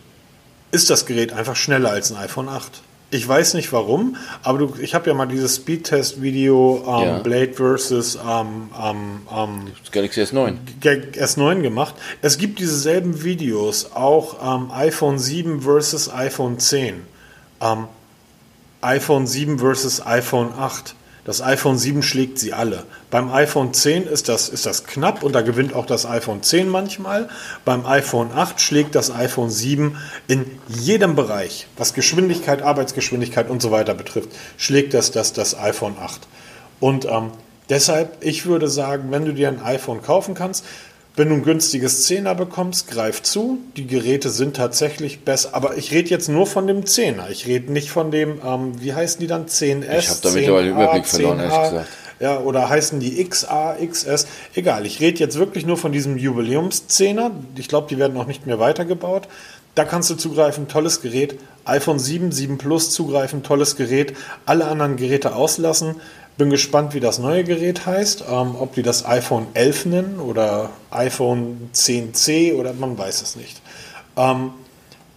ist das Gerät einfach schneller als ein iPhone 8. Ich weiß nicht warum, aber du, ich habe ja mal dieses Speedtest-Video ähm, Ja. Blade versus ähm, ähm, ähm, Galaxy S9. S9 gemacht. Es gibt dieselben Videos, auch ähm, iPhone 7 versus iPhone 10. Ähm, iPhone 7 versus iPhone 8. Das iPhone 7 schlägt sie alle. Beim iPhone 10 ist das, ist das knapp und da gewinnt auch das iPhone 10 manchmal. Beim iPhone 8 schlägt das iPhone 7 in jedem Bereich, was Geschwindigkeit, Arbeitsgeschwindigkeit und so weiter betrifft, schlägt das das, das iPhone 8. Und ähm, deshalb, ich würde sagen, wenn du dir ein iPhone kaufen kannst, wenn du ein günstiges 10er bekommst, greif zu. Die Geräte sind tatsächlich besser. Aber ich rede jetzt nur von dem 10er. Ich rede nicht von dem, ähm, wie heißen die dann? 10S? Ich habe da mittlerweile den Überblick verloren, ehrlich gesagt. Ja, oder heißen die XA, XS? Egal, ich rede jetzt wirklich nur von diesem Jubiläums-10er. Ich glaube, die werden auch nicht mehr weitergebaut. Da kannst du zugreifen, tolles Gerät. iPhone 7, 7 Plus zugreifen, tolles Gerät. Alle anderen Geräte auslassen. Bin gespannt, wie das neue Gerät heißt. Ähm, ob die das iPhone 11 nennen oder iPhone 10C oder man weiß es nicht. Ähm,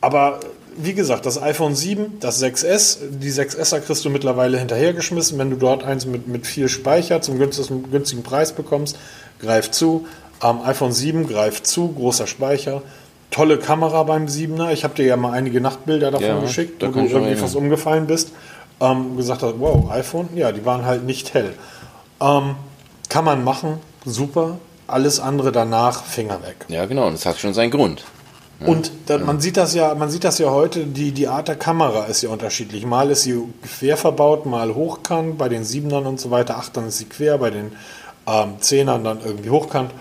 aber wie gesagt, das iPhone 7, das 6S, die 6S er kriegst du mittlerweile hinterhergeschmissen. Wenn du dort eins mit, mit viel Speicher zum günstigen, günstigen Preis bekommst, greif zu. Ähm, iPhone 7 greift zu, großer Speicher. Tolle Kamera beim 7er. Ich habe dir ja mal einige Nachtbilder davon ja, geschickt, wo du irgendwie fast umgefallen bist ähm, gesagt hat, wow, iPhone, ja, die waren halt nicht hell. Ähm, kann man machen, super. Alles andere danach, Finger weg. Ja, genau, das hat schon seinen Grund. Ja. Und da, man sieht das ja, man sieht das ja heute, die, die Art der Kamera ist ja unterschiedlich. Mal ist sie quer verbaut, mal hochkant, bei den Siebenern und so weiter, Achtern ist sie quer, bei den ähm, Zehnern dann irgendwie hochkant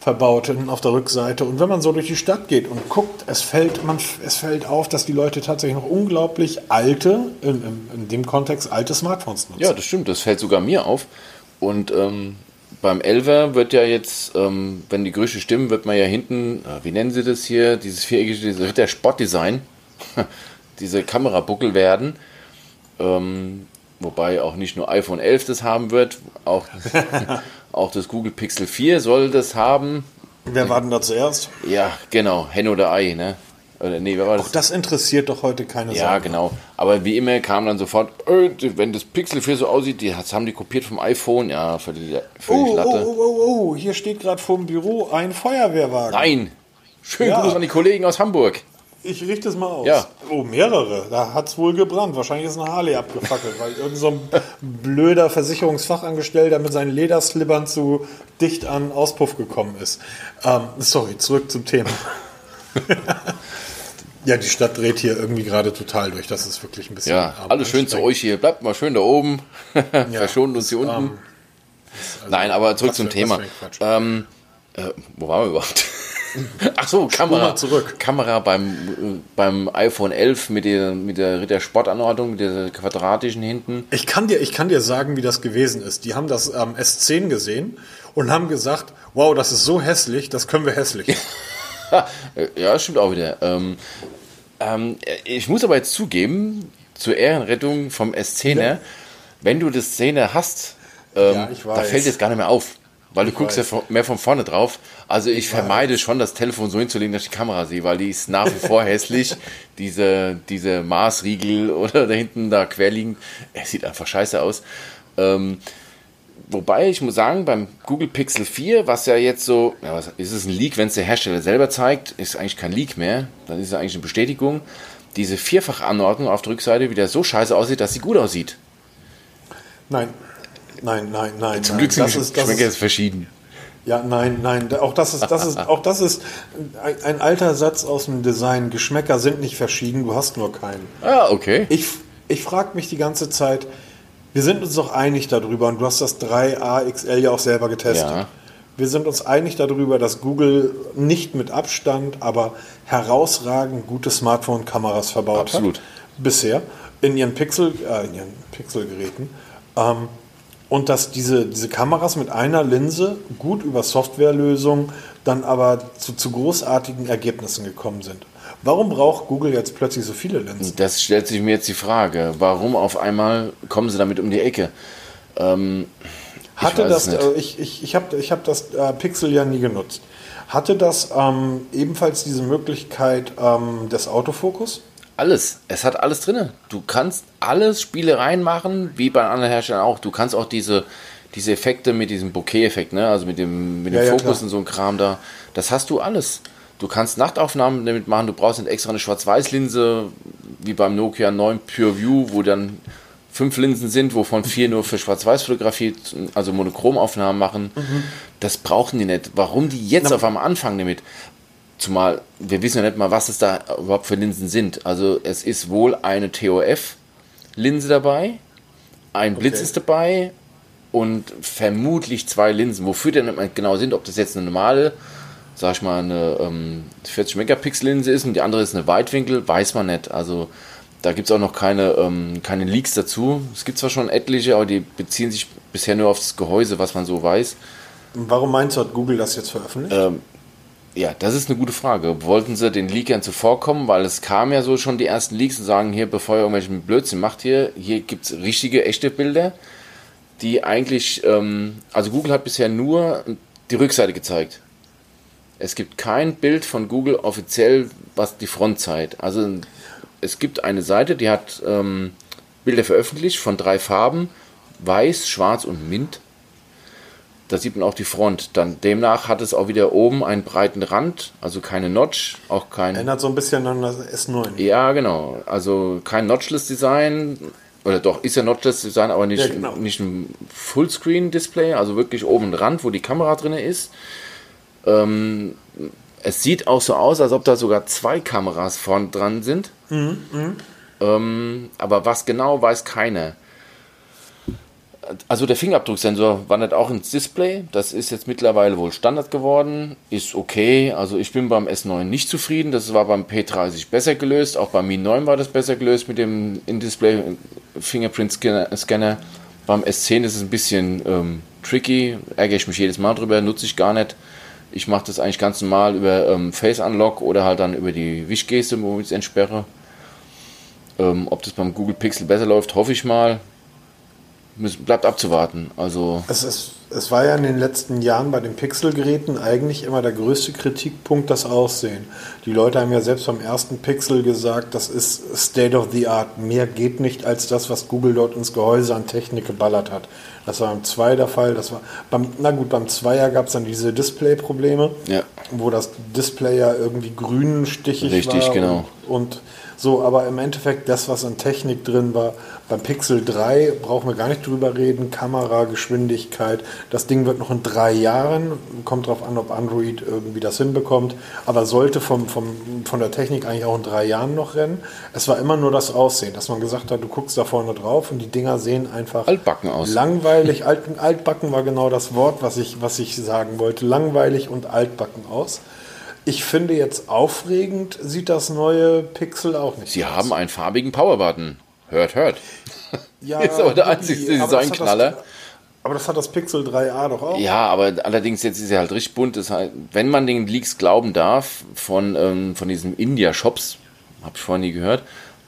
verbaut auf der Rückseite. Und wenn man so durch die Stadt geht und guckt, es fällt, man, es fällt auf, dass die Leute tatsächlich noch unglaublich alte, in, in, in dem Kontext alte Smartphones nutzen. Ja, das stimmt, das fällt sogar mir auf. Und ähm, beim Elver wird ja jetzt, ähm, wenn die Gerüchte stimmen, wird man ja hinten, äh, wie nennen sie das hier, dieses viereckige, dieses Ritter Sportdesign, diese Kamerabuckel werden. Ähm, wobei auch nicht nur iPhone 11 das haben wird, auch Auch das Google Pixel 4 soll das haben. Wer war denn da zuerst? Ja, genau, Hen oder Ei, ne? Oder, nee, wer war das? Auch das interessiert doch heute keine Ja, Sache. genau. Aber wie immer kam dann sofort, äh, wenn das Pixel 4 so aussieht, die, das haben die kopiert vom iPhone. Ja, die, für oh, Latte. Oh, oh, oh, oh, hier steht gerade vor dem Büro ein Feuerwehrwagen. Nein! Schönen ja. Gruß an die Kollegen aus Hamburg. Ich richte es mal aus. Ja. Oh, mehrere. Da hat es wohl gebrannt. Wahrscheinlich ist eine Harley abgefackelt, weil irgend so ein blöder Versicherungsfachangestellter mit seinen Lederslippern zu dicht an Auspuff gekommen ist. Ähm, sorry, zurück zum Thema. ja, die Stadt dreht hier irgendwie gerade total durch. Das ist wirklich ein bisschen. Ja, alles schön zu euch hier. Bleibt mal schön da oben. Verschont uns hier unten. Ähm, also Nein, aber zurück zum Thema. Ähm, äh, wo waren wir überhaupt? Ach so, Kamera. zurück. Kamera beim, beim iPhone 11 mit der, mit der Ritter Sportanordnung, mit der quadratischen hinten. Ich kann, dir, ich kann dir sagen, wie das gewesen ist. Die haben das am ähm, S10 gesehen und haben gesagt, wow, das ist so hässlich, das können wir hässlich. ja, stimmt auch wieder. Ähm, ähm, ich muss aber jetzt zugeben, zur Ehrenrettung vom S10er, ja. wenn du das 10er hast, ähm, ja, da fällt jetzt gar nicht mehr auf. Weil du ich guckst weiß. ja mehr von vorne drauf. Also ich, ich vermeide weiß. schon, das Telefon so hinzulegen, dass ich die Kamera sehe, weil die ist nach wie vor hässlich. Diese, diese Maßriegel oder da hinten da quer liegen, es sieht einfach scheiße aus. Ähm, wobei ich muss sagen, beim Google Pixel 4, was ja jetzt so, ja, was, ist es ein Leak, wenn es der Hersteller selber zeigt, ist eigentlich kein Leak mehr. Dann ist es eigentlich eine Bestätigung. Diese Vierfach-Anordnung auf der Rückseite wieder so scheiße aussieht, dass sie gut aussieht. Nein, Nein, nein, nein. Zum Glück sind das die ist, Geschmäcker jetzt verschieden. Ja, nein, nein. Auch das ist, das ist, auch das ist ein, alter Satz aus dem Design. Geschmäcker sind nicht verschieden, du hast nur keinen. Ah, okay. Ich, ich frage mich die ganze Zeit, wir sind uns doch einig darüber, und du hast das 3A XL ja auch selber getestet. Ja. Wir sind uns einig darüber, dass Google nicht mit Abstand, aber herausragend gute Smartphone-Kameras verbaut Absolut. hat. Bisher. In ihren Pixel, äh, in ihren Pixel-Geräten. Ähm, und dass diese, diese Kameras mit einer Linse gut über Softwarelösungen dann aber zu, zu großartigen Ergebnissen gekommen sind. Warum braucht Google jetzt plötzlich so viele Linsen? Das stellt sich mir jetzt die Frage. Warum auf einmal kommen sie damit um die Ecke? Ähm, Hatte das, äh, ich, ich, ich habe ich hab das äh, Pixel ja nie genutzt. Hatte das ähm, ebenfalls diese Möglichkeit ähm, des Autofokus? Alles. Es hat alles drin. Du kannst alles Spielereien machen, wie bei anderen Herstellern auch. Du kannst auch diese, diese Effekte mit diesem Bokeh-Effekt, ne? also mit dem, mit dem ja, Fokus ja, und so ein Kram da. Das hast du alles. Du kannst Nachtaufnahmen damit machen. Du brauchst nicht extra eine Schwarz-Weiß-Linse, wie beim Nokia 9 Pure View, wo dann fünf Linsen sind, wovon vier nur für Schwarz-Weiß-Fotografie, also Monochromaufnahmen machen. Das brauchen die nicht. Warum die jetzt Na- auf einmal anfangen damit? Zumal wir wissen ja nicht mal, was es da überhaupt für Linsen sind. Also es ist wohl eine TOF-Linse dabei, ein Blitz Okay. ist dabei und vermutlich zwei Linsen. Wofür die nicht genau sind, ob das jetzt eine normale, sag ich mal, eine ähm, 40 Megapixel Linse ist und die andere ist eine Weitwinkel, weiß man nicht. Also da gibt es auch noch keine, ähm, keine Leaks dazu. Es gibt zwar schon etliche, aber die beziehen sich bisher nur auf das Gehäuse, was man so weiß. Warum meinst du, hat Google das jetzt veröffentlicht? Ähm, ja, das ist eine gute Frage. Wollten sie den Leakern zuvorkommen? Weil es kam ja so schon die ersten Leaks und sagen, hier, bevor ihr irgendwelchen Blödsinn macht hier, hier gibt es richtige, echte Bilder, die eigentlich, ähm, also Google hat bisher nur die Rückseite gezeigt. Es gibt kein Bild von Google offiziell, was die Front zeigt. Also es gibt eine Seite, die hat ähm, Bilder veröffentlicht von drei Farben, weiß, schwarz und mint. Da sieht man auch die Front. Dann demnach hat es auch wieder oben einen breiten Rand, also keine Notch, auch kein. Erinnert so ein bisschen an das S9. Ja, genau. Also kein Notchless Design. Oder doch, ist ja Notchless Design, aber nicht, Ja, genau. nicht ein Fullscreen-Display, also wirklich oben Rand, wo die Kamera drin ist. Ähm, es sieht auch so aus, als ob da sogar zwei Kameras vorn dran sind. Ähm, aber was genau, weiß keiner. Also der Fingerabdrucksensor wandert auch ins Display. Das ist jetzt mittlerweile wohl Standard geworden. Ist okay. Also ich bin beim S9 nicht zufrieden. Das war beim P30 besser gelöst. Auch beim Mi 9 war das besser gelöst mit dem In-Display Fingerprint Scanner. Scanner. Beim S10 ist es ein bisschen ähm, tricky. Ärgere ich mich jedes Mal drüber. Nutze ich gar nicht. Ich mache das eigentlich ganz normal über ähm, Face Unlock oder halt dann über die Wischgeste, wo ich es entsperre. Ähm, ob das beim Google Pixel besser läuft, hoffe ich mal. Bleibt abzuwarten. Also, Es, ist, es war ja in den letzten Jahren bei den Pixel-Geräten eigentlich immer der größte Kritikpunkt das Aussehen. Die Leute haben ja selbst beim ersten Pixel gesagt, das ist State of the Art. Mehr geht nicht als das, was Google dort ins Gehäuse an Technik geballert hat. Das war beim 2 der Fall. Das war beim, na gut, beim 2er gab es dann diese Display-Probleme, Ja. wo das Display ja irgendwie grünstichig Richtig, war. genau. Und, und so, aber im Endeffekt das, was an Technik drin war, beim Pixel 3 brauchen wir gar nicht drüber reden. Kamera, Geschwindigkeit. Das Ding wird noch in drei Jahren, kommt drauf an, ob Android irgendwie das hinbekommt, aber sollte vom, vom, von der Technik eigentlich auch in drei Jahren noch rennen. Es war immer nur das Aussehen, dass man gesagt hat, du guckst da vorne drauf und die Dinger sehen einfach Altbacken aus. langweilig. Alt, altbacken war genau das Wort, was ich, was ich sagen wollte. Langweilig und altbacken aus. Ich finde jetzt aufregend sieht das neue Pixel auch nicht. Sie aus. haben einen farbigen Powerbutton. Hört, hört. ja, ist aber der hat Designknaller. das- Aber das hat das Pixel 3a doch auch. Ja, aber allerdings jetzt ist er halt richtig bunt. Das heißt, wenn man den Leaks glauben darf, von, ähm, von diesen India-Shops, habe ich vorhin nie gehört,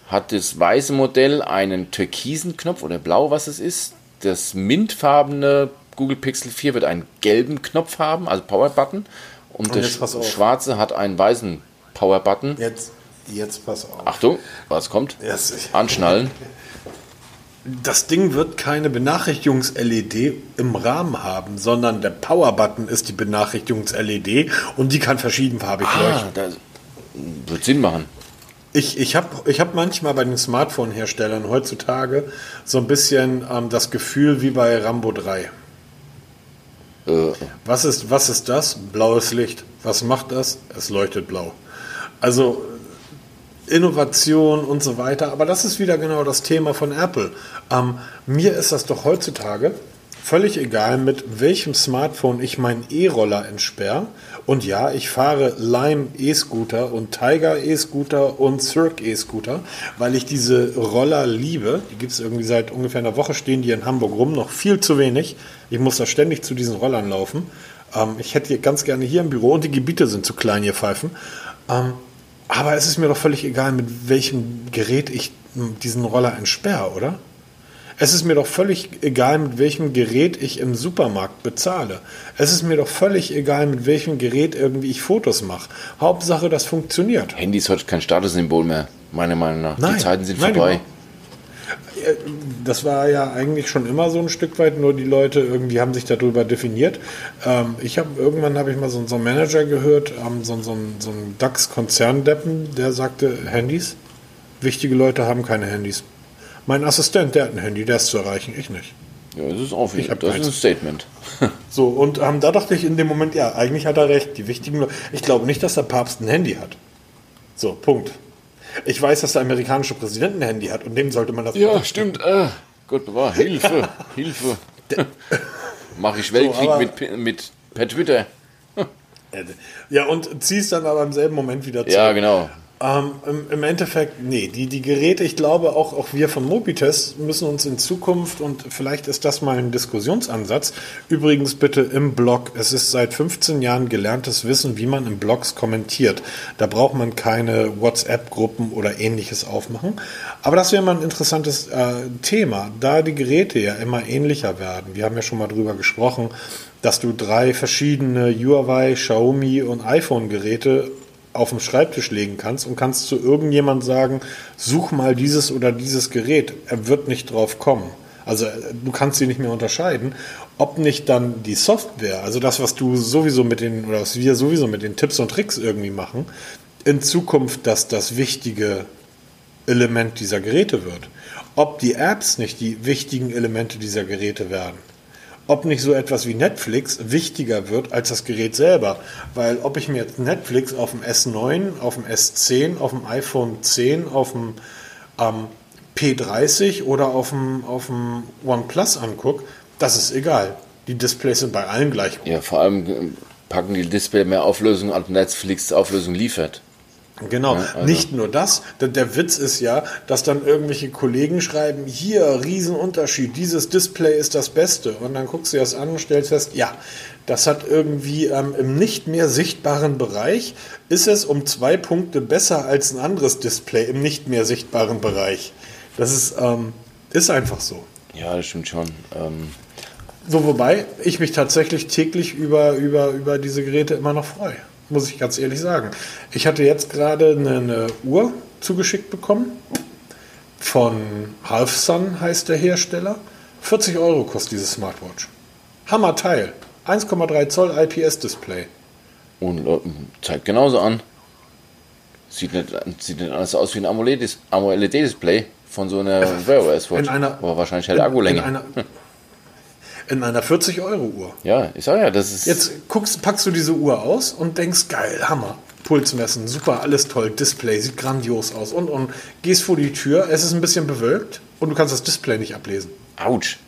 hat das weiße Modell einen türkisen Knopf oder blau, was es ist. Das mintfarbene Google Pixel 4 wird einen gelben Knopf haben, also Power-Button. Und, Und der schwarze hat einen weißen Power-Button. Jetzt, jetzt pass auf. Achtung, was kommt? Yes. Anschnallen. Das Ding wird keine Benachrichtigungs-LED im Rahmen haben, sondern der Power-Button ist die Benachrichtigungs-LED und die kann verschiedenfarbig Ah, leuchten. das wird Sinn machen. Ich, ich habe ich hab manchmal bei den Smartphone-Herstellern heutzutage so ein bisschen ähm, das Gefühl wie bei Rambo 3. Äh, Was ist, was ist das? Blaues Licht. Was macht das? Es leuchtet blau. Also Innovation und so weiter. Aber das ist wieder genau das Thema von Apple. Ähm, mir ist das doch heutzutage völlig egal, mit welchem Smartphone ich meinen E-Roller entsperre. Und ja, ich fahre Lime E-Scooter und Tiger E-Scooter und Cirque E-Scooter, weil ich diese Roller liebe. Die gibt es irgendwie seit ungefähr einer Woche, stehen die in Hamburg rum, noch viel zu wenig. Ich muss da ständig zu diesen Rollern laufen. Ähm, ich hätte ganz gerne hier im Büro und die Gebiete sind zu klein, hier pfeifen. Ähm, aber es ist mir doch völlig egal, mit welchem Gerät ich diesen Roller entsperre, oder? Es ist mir doch völlig egal, mit welchem Gerät ich im Supermarkt bezahle. Es ist mir doch völlig egal, mit welchem Gerät irgendwie ich Fotos mache. Hauptsache, das funktioniert. Handy ist heute kein Statussymbol mehr, meiner Meinung nach. Die Zeiten sind nein, vorbei. Äh, Das war ja eigentlich schon immer so ein Stück weit, nur die Leute irgendwie haben sich darüber definiert. Ähm, ich habe irgendwann habe ich mal so, so einen Manager gehört, ähm, so, so, einen- so einen DAX-Konzerndeppen, der sagte, Handys, wichtige Leute haben keine Handys. Mein Assistent, der hat ein Handy, der ist zu erreichen, ich nicht. Ja, das ist auch Ich das keins. ist ein Statement. So, und ähm, da dachte ich in dem Moment, ja, eigentlich hat er recht. Die wichtigen Leute. Ich glaube nicht, dass der Papst ein Handy hat. So, Punkt. Ich weiß, dass der amerikanische Präsident ein Handy hat und dem sollte man das Ja, stimmt. Äh, Gott bewahr. Hilfe, Hilfe. Mache ich Weltkrieg aber- mit, mit per Twitter. Ja, und ziehst dann aber im selben Moment wieder zurück. Ja, genau. Ähm, im, Im Endeffekt, nee, die, die Geräte, ich glaube auch, auch wir von Mobitest müssen uns in Zukunft, und vielleicht ist das mal ein Diskussionsansatz, übrigens bitte im Blog, es ist seit 15 Jahren gelerntes Wissen, wie man in Blogs kommentiert. Da braucht man keine WhatsApp-Gruppen oder ähnliches aufmachen. Aber das wäre mal ein interessantes äh, Thema, da die Geräte ja immer ähnlicher werden. Wir haben ja schon mal drüber gesprochen, dass du drei verschiedene Huawei, Xiaomi und iPhone-Geräte auf dem Schreibtisch legen kannst und kannst zu irgendjemand sagen, such mal dieses oder dieses Gerät. Er wird nicht drauf kommen. Also du kannst sie nicht mehr unterscheiden, ob nicht dann die Software, also das, was du sowieso mit den, oder was wir sowieso mit den Tipps und Tricks irgendwie machen, in Zukunft das das wichtige Element dieser Geräte wird. Ob die Apps nicht die wichtigen Elemente dieser Geräte werden ob nicht so etwas wie Netflix wichtiger wird als das Gerät selber. Weil ob ich mir jetzt Netflix auf dem S9, auf dem S10, auf dem iPhone 10, auf dem ähm, P30 oder auf dem, auf dem OnePlus angucke, das ist egal. Die Displays sind bei allen gleich gut. Ja, vor allem äh, packen die Display mehr Auflösung, als Netflix Auflösung liefert. Genau, Ja, also- nicht nur das. Der, der Witz ist ja, dass dann irgendwelche Kollegen schreiben, hier, Riesenunterschied, dieses Display ist das Beste. Und dann guckst du dir das an und stellst fest, ja, das hat irgendwie ähm, im nicht mehr sichtbaren Bereich, ist es um zwei Punkte besser als ein anderes Display im nicht mehr sichtbaren Bereich. Das ist, ähm, ist einfach so. Ja, das stimmt schon. Ähm, So, wobei ich mich tatsächlich täglich über, über, über diese Geräte immer noch freue. Muss ich ganz ehrlich sagen. Ich hatte jetzt gerade eine, eine Uhr zugeschickt bekommen. Von Halfsun heißt der Hersteller. 40 Euro kostet diese Smartwatch. Hammerteil. 1,3 Zoll IPS-Display. und äh, zeigt genauso an. Sieht nicht, sieht nicht anders aus wie ein AMOLED-Dis- AMOLED-Display von so einer Wear OS Watch. In einer- Aber wahrscheinlich hält Akku In einer, in einer 40-Euro-Uhr. ja, ich sag ja, das ist. Jetzt guckst, packst du diese Uhr aus und denkst, geil, Hammer. Puls messen, super, alles toll, Display, sieht grandios aus und, und gehst vor die Tür, es ist ein bisschen bewölkt und du kannst das Display nicht ablesen. Autsch.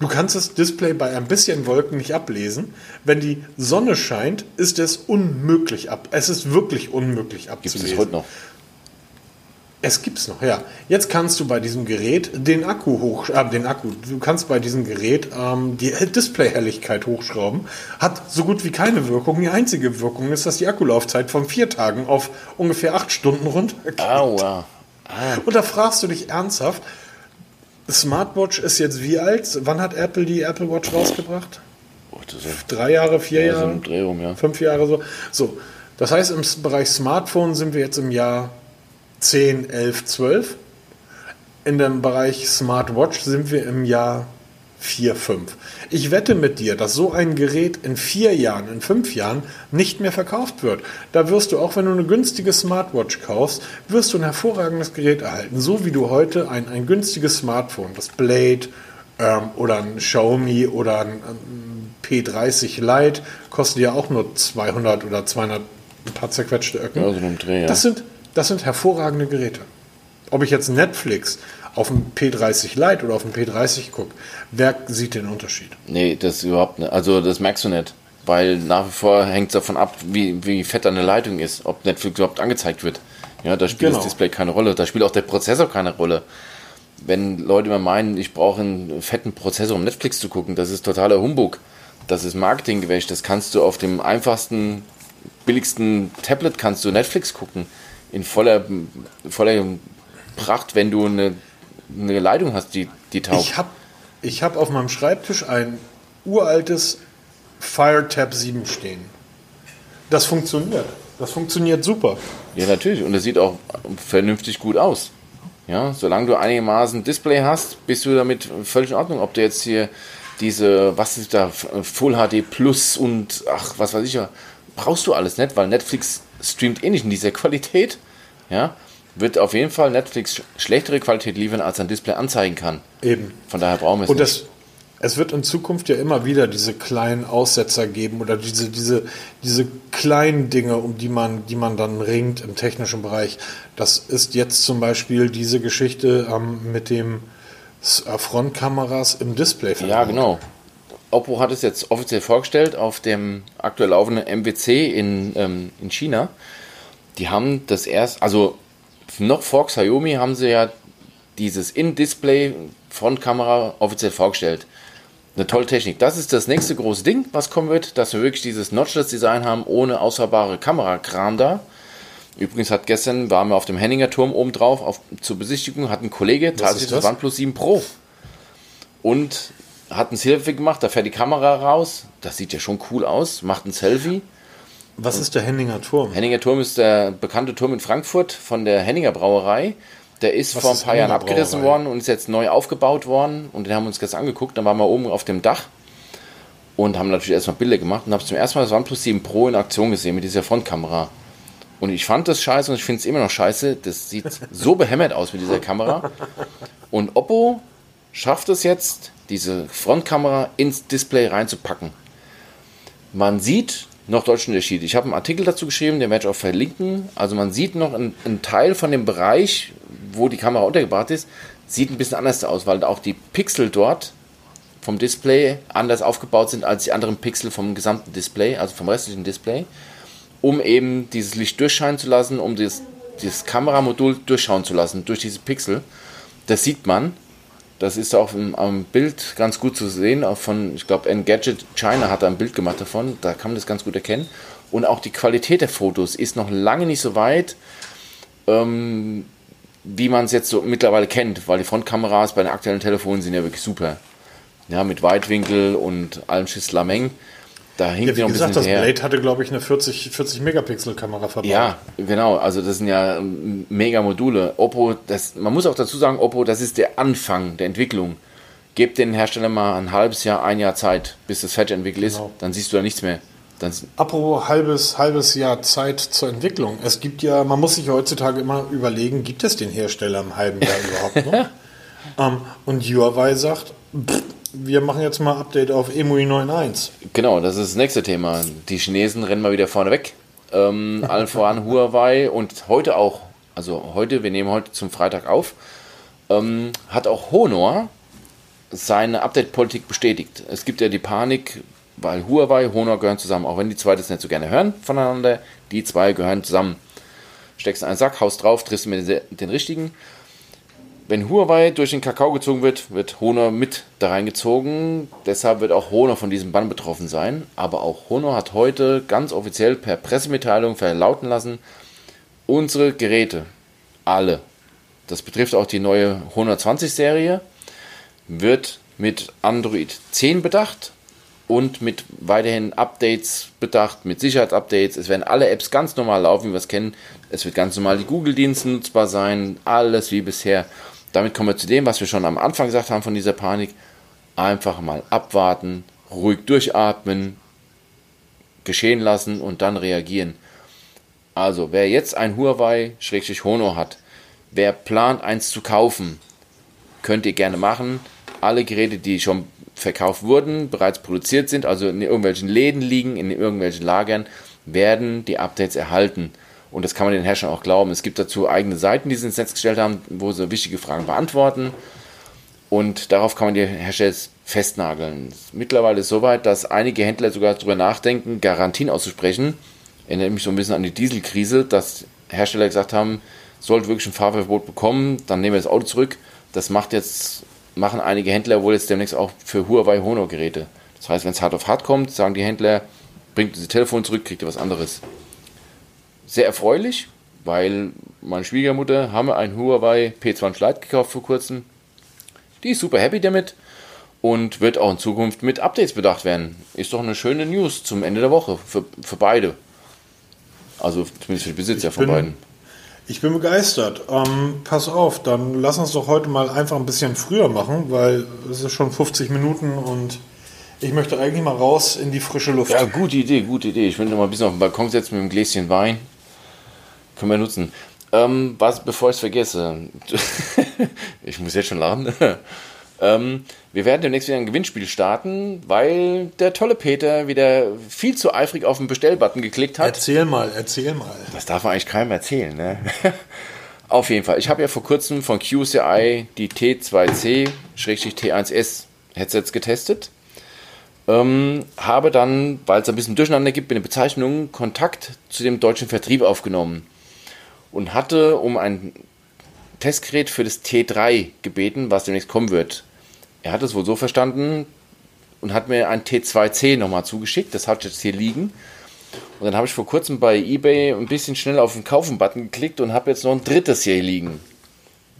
Du kannst das Display bei ein bisschen Wolken nicht ablesen. Wenn die Sonne scheint, ist es unmöglich ab. Es ist wirklich unmöglich Gibt es abzulesen. heute noch? Es gibt's noch, ja. Jetzt kannst du bei diesem Gerät den Akku hoch, äh, den Akku, du kannst bei diesem Gerät ähm, die Displayhelligkeit hochschrauben. Hat so gut wie keine Wirkung. Die einzige Wirkung ist, dass die Akkulaufzeit von vier Tagen auf ungefähr acht Stunden runtergeht. Aua. Und da fragst du dich ernsthaft, Smartwatch ist jetzt wie alt? Wann hat Apple die Apple Watch rausgebracht? Oh, Drei Jahre, vier ja, so Jahre? ein Dreh rum, ja. fünf Jahre so. So, das heißt, im Bereich Smartphone sind wir jetzt im Jahr 10, 11, 12. In dem Bereich Smartwatch sind wir im Jahr 4, 5. Ich wette mit dir, dass so ein Gerät in vier Jahren, in fünf Jahren nicht mehr verkauft wird. Da wirst du, auch wenn du eine günstige Smartwatch kaufst, wirst du ein hervorragendes Gerät erhalten. So wie du heute ein, ein günstiges Smartphone, das Blade ähm, oder ein Xiaomi oder ein, ein P30 Lite, kostet ja auch nur 200 oder 200 ein paar zerquetschte Öcken. Ja, so Dreh, ja. Das sind, das sind hervorragende Geräte. Ob ich jetzt Netflix auf dem P30 Lite oder auf dem P30 gucke, wer sieht den Unterschied? Nee, das überhaupt nicht. Also das merkst du nicht. Weil nach wie vor hängt es davon ab, wie, wie fett deine Leitung ist, ob Netflix überhaupt angezeigt wird. Ja, da spielt Genau. das Display keine Rolle, da spielt auch der Prozessor keine Rolle. Wenn Leute immer meinen, ich brauche einen fetten Prozessor, um Netflix zu gucken, das ist totaler Humbug. Das ist Marketinggewäsch, das kannst du auf dem einfachsten, billigsten Tablet kannst du Netflix gucken. In voller, voller Pracht, wenn du eine, eine Leitung hast, die, die taugt. Ich habe ich hab auf meinem Schreibtisch ein uraltes FireTab 7 stehen. Das funktioniert. Das funktioniert super. Ja, natürlich. Und das sieht auch vernünftig gut aus. Ja, solange du einigermaßen Display hast, bist du damit völlig in Ordnung. Ob du jetzt hier diese, was ist da, Full HD Plus und ach, was weiß ich ja, brauchst du alles nicht, weil Netflix streamt eh nicht in dieser Qualität. Ja, wird auf jeden Fall Netflix schlechtere Qualität liefern, als ein Display anzeigen kann. Eben. Von daher brauchen wir es Und nicht. das, es wird in Zukunft ja immer wieder diese kleinen Aussetzer geben oder diese, diese, diese kleinen Dinge, um die man, die man dann ringt im technischen Bereich. Das ist jetzt zum Beispiel diese Geschichte ähm, mit dem S- äh, Frontkameras im Display. Ja, genau. Oppo hat es jetzt offiziell vorgestellt auf dem aktuell laufenden MWC in, ähm, in China. Die haben das erst, also noch vor Xiaomi haben sie ja dieses In-Display Frontkamera offiziell vorgestellt. Eine tolle Technik. Das ist das nächste große Ding, was kommen wird, dass wir wirklich dieses Notchless-Design haben, ohne ausfahrbare Kamerakram da. Übrigens hat gestern, waren wir auf dem Henninger Turm oben drauf auf, zur Besichtigung, hat ein Kollege tatsächlich das das? OnePlus 7 Pro und hat ein Selfie gemacht, da fährt die Kamera raus, das sieht ja schon cool aus, macht ein Selfie. Was ist der Henninger Turm? Henninger Turm ist der bekannte Turm in Frankfurt von der Henninger Brauerei. Der ist Was vor ein paar Jahren abgerissen worden und ist jetzt neu aufgebaut worden. Und den haben wir uns jetzt angeguckt. Dann waren wir oben auf dem Dach und haben natürlich erstmal Bilder gemacht und habe zum ersten Mal das OnePlus 7 Pro in Aktion gesehen mit dieser Frontkamera. Und ich fand das scheiße und ich finde es immer noch scheiße. Das sieht so behämmert aus mit dieser Kamera. Und Oppo schafft es jetzt, diese Frontkamera ins Display reinzupacken. Man sieht noch deutschen Unterschied. Ich habe einen Artikel dazu geschrieben, den werde ich auch verlinken. Also man sieht noch einen, einen Teil von dem Bereich, wo die Kamera untergebracht ist, sieht ein bisschen anders aus, weil auch die Pixel dort vom Display anders aufgebaut sind als die anderen Pixel vom gesamten Display, also vom restlichen Display, um eben dieses Licht durchscheinen zu lassen, um dieses, dieses Kameramodul durchschauen zu lassen durch diese Pixel. Das sieht man. Das ist auch im, am Bild ganz gut zu sehen. Auch von, ich glaube, Engadget China hat da ein Bild gemacht davon. Da kann man das ganz gut erkennen. Und auch die Qualität der Fotos ist noch lange nicht so weit, ähm, wie man es jetzt so mittlerweile kennt, weil die Frontkameras bei den aktuellen Telefonen sind ja wirklich super. Ja, mit Weitwinkel und allem Schisslameng. Da hinkt Ja, wie noch ein bisschen gesagt, das hinterher. Blade hatte, glaube ich, eine 40, 40 Megapixel Kamera verbaut. Ja, genau. Also das sind ja ähm, mega Module. Oppo, das, man muss auch dazu sagen, Oppo, das ist der Anfang der Entwicklung. Gebt den Hersteller mal ein halbes Jahr, ein Jahr Zeit, bis das fertig entwickelt ist, Genau. dann siehst du da nichts mehr. Dann, Apropos halbes, halbes Jahr Zeit zur Entwicklung. Es gibt ja, man muss sich heutzutage immer überlegen, gibt es den Hersteller im halben Jahr überhaupt noch? ähm, und Huawei sagt, pff, wir machen jetzt mal Update auf EMUI 9.1. genau, das ist das nächste Thema. Die Chinesen rennen mal wieder vorne weg. Ähm, allen voran Huawei und heute auch, also heute, wir nehmen heute zum Freitag auf, ähm, hat auch Honor seine Update-Politik bestätigt. Es gibt ja die Panik, weil Huawei, Honor gehören zusammen, auch wenn die zwei das nicht so gerne hören voneinander, die zwei gehören zusammen. Steckst in einen Sack, haust drauf, triffst den, den richtigen. Wenn Huawei durch den Kakao gezogen wird, wird Honor mit da reingezogen. Deshalb wird auch Honor von diesem Bann betroffen sein. Aber auch Honor hat heute ganz offiziell per Pressemitteilung verlauten lassen, unsere Geräte, alle, das betrifft auch die neue 120-Serie, wird mit Android 10 bedacht und mit weiterhin Updates bedacht, mit Sicherheitsupdates. Es werden alle Apps ganz normal laufen, wie wir es kennen. Es wird ganz normal die Google-Dienste nutzbar sein, alles wie bisher. Damit kommen wir zu dem, was wir schon am Anfang gesagt haben von dieser Panik. Einfach mal abwarten, ruhig durchatmen, geschehen lassen und dann reagieren. Also, wer jetzt ein Huawei-Honor hat, wer plant, eins zu kaufen, könnt ihr gerne machen. Alle Geräte, die schon verkauft wurden, bereits produziert sind, also in irgendwelchen Läden liegen, in irgendwelchen Lagern, werden die Updates erhalten. Und das kann man den Herstellern auch glauben. Es gibt dazu eigene Seiten, die sie ins Netz gestellt haben, wo sie wichtige Fragen beantworten. Und darauf kann man die Hersteller festnageln. Mittlerweile ist es soweit, dass einige Händler sogar darüber nachdenken, Garantien auszusprechen. Erinnert mich so ein bisschen an die Dieselkrise, dass Hersteller gesagt haben, sollte wirklich ein Fahrverbot bekommen, dann nehmen wir das Auto zurück. Das macht jetzt, machen einige Händler wohl jetzt demnächst auch für Huawei Honor Geräte. Das heißt, wenn es hart auf hart kommt, sagen die Händler, bringt dieses Telefon zurück, kriegt ihr was anderes. Sehr erfreulich, weil meine Schwiegermutter haben wir ein Huawei P20 Lite gekauft vor kurzem. Die ist super happy damit und wird auch in Zukunft mit Updates bedacht werden. Ist doch eine schöne News zum Ende der Woche für, für beide. Also zumindest für die Besitzer von bin- beiden. Ich bin begeistert. Ähm, pass auf, dann lass uns doch heute mal einfach ein bisschen früher machen, weil es ist schon 50 Minuten und ich möchte eigentlich mal raus in die frische Luft. Ja, gute Idee, gute Idee. Ich will noch mal ein bisschen auf den Balkon setzen mit einem Gläschen Wein. Können wir nutzen. Ähm, was, bevor ich es vergesse, ich muss jetzt schon lachen. ähm, wir werden demnächst wieder ein Gewinnspiel starten, weil der tolle Peter wieder viel zu eifrig auf den Bestellbutton geklickt hat. Erzähl mal, erzähl mal. Das darf man eigentlich keinem erzählen, ne? Auf jeden Fall. Ich habe ja vor kurzem von QCI die T2C-T1S Headsets getestet. Ähm, habe dann, weil es ein bisschen Durcheinander gibt mit den Bezeichnungen, Kontakt zu dem deutschen Vertrieb aufgenommen und hatte um ein Testgerät für das T3 gebeten, was demnächst kommen wird. Er hat es wohl so verstanden und hat mir ein T2C nochmal zugeschickt. Das hat jetzt hier liegen. Und dann habe ich vor kurzem bei eBay ein bisschen schnell auf den Kaufen-Button geklickt und habe jetzt noch ein drittes hier liegen.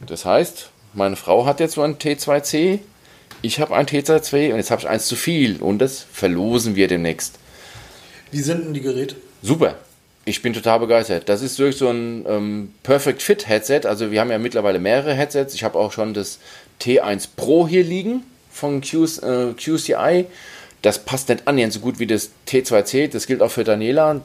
Das heißt, meine Frau hat jetzt so ein T2C, ich habe ein T2C und jetzt habe ich eins zu viel und das verlosen wir demnächst. Wie sind denn die Geräte? Super. Ich bin total begeistert. Das ist durch so ein ähm, Perfect Fit Headset. Also wir haben ja mittlerweile mehrere Headsets. Ich habe auch schon das T1 Pro hier liegen von Q, äh, QCI. Das passt nicht annähernd so gut wie das T2C. Das gilt auch für Daniela.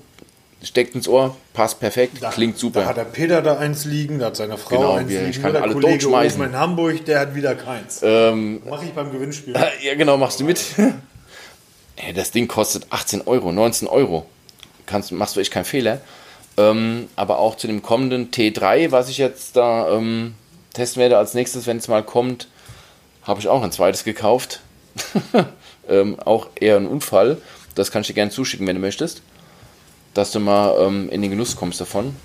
Steckt ins Ohr, passt perfekt, Da, klingt super. Da hat der Peter da eins liegen, da hat seine Frau Genau, eins wir- liegen. ich kann der alle Kollege totschmeißen. oben in Hamburg, der hat wieder keins. Ähm, Mache ich beim Gewinnspiel. ja, genau, machst du mit. Ey, das Ding kostet 18 Euro, 19 Euro. Kannst, machst du echt keinen Fehler. Ähm, aber auch zu dem kommenden T3, was ich jetzt da ähm, testen werde als nächstes, wenn es mal kommt, habe ich auch ein zweites gekauft. ähm, auch eher ein Unfall. Das kann ich dir gerne zuschicken, wenn du möchtest. Dass du mal ähm, in den Genuss kommst davon.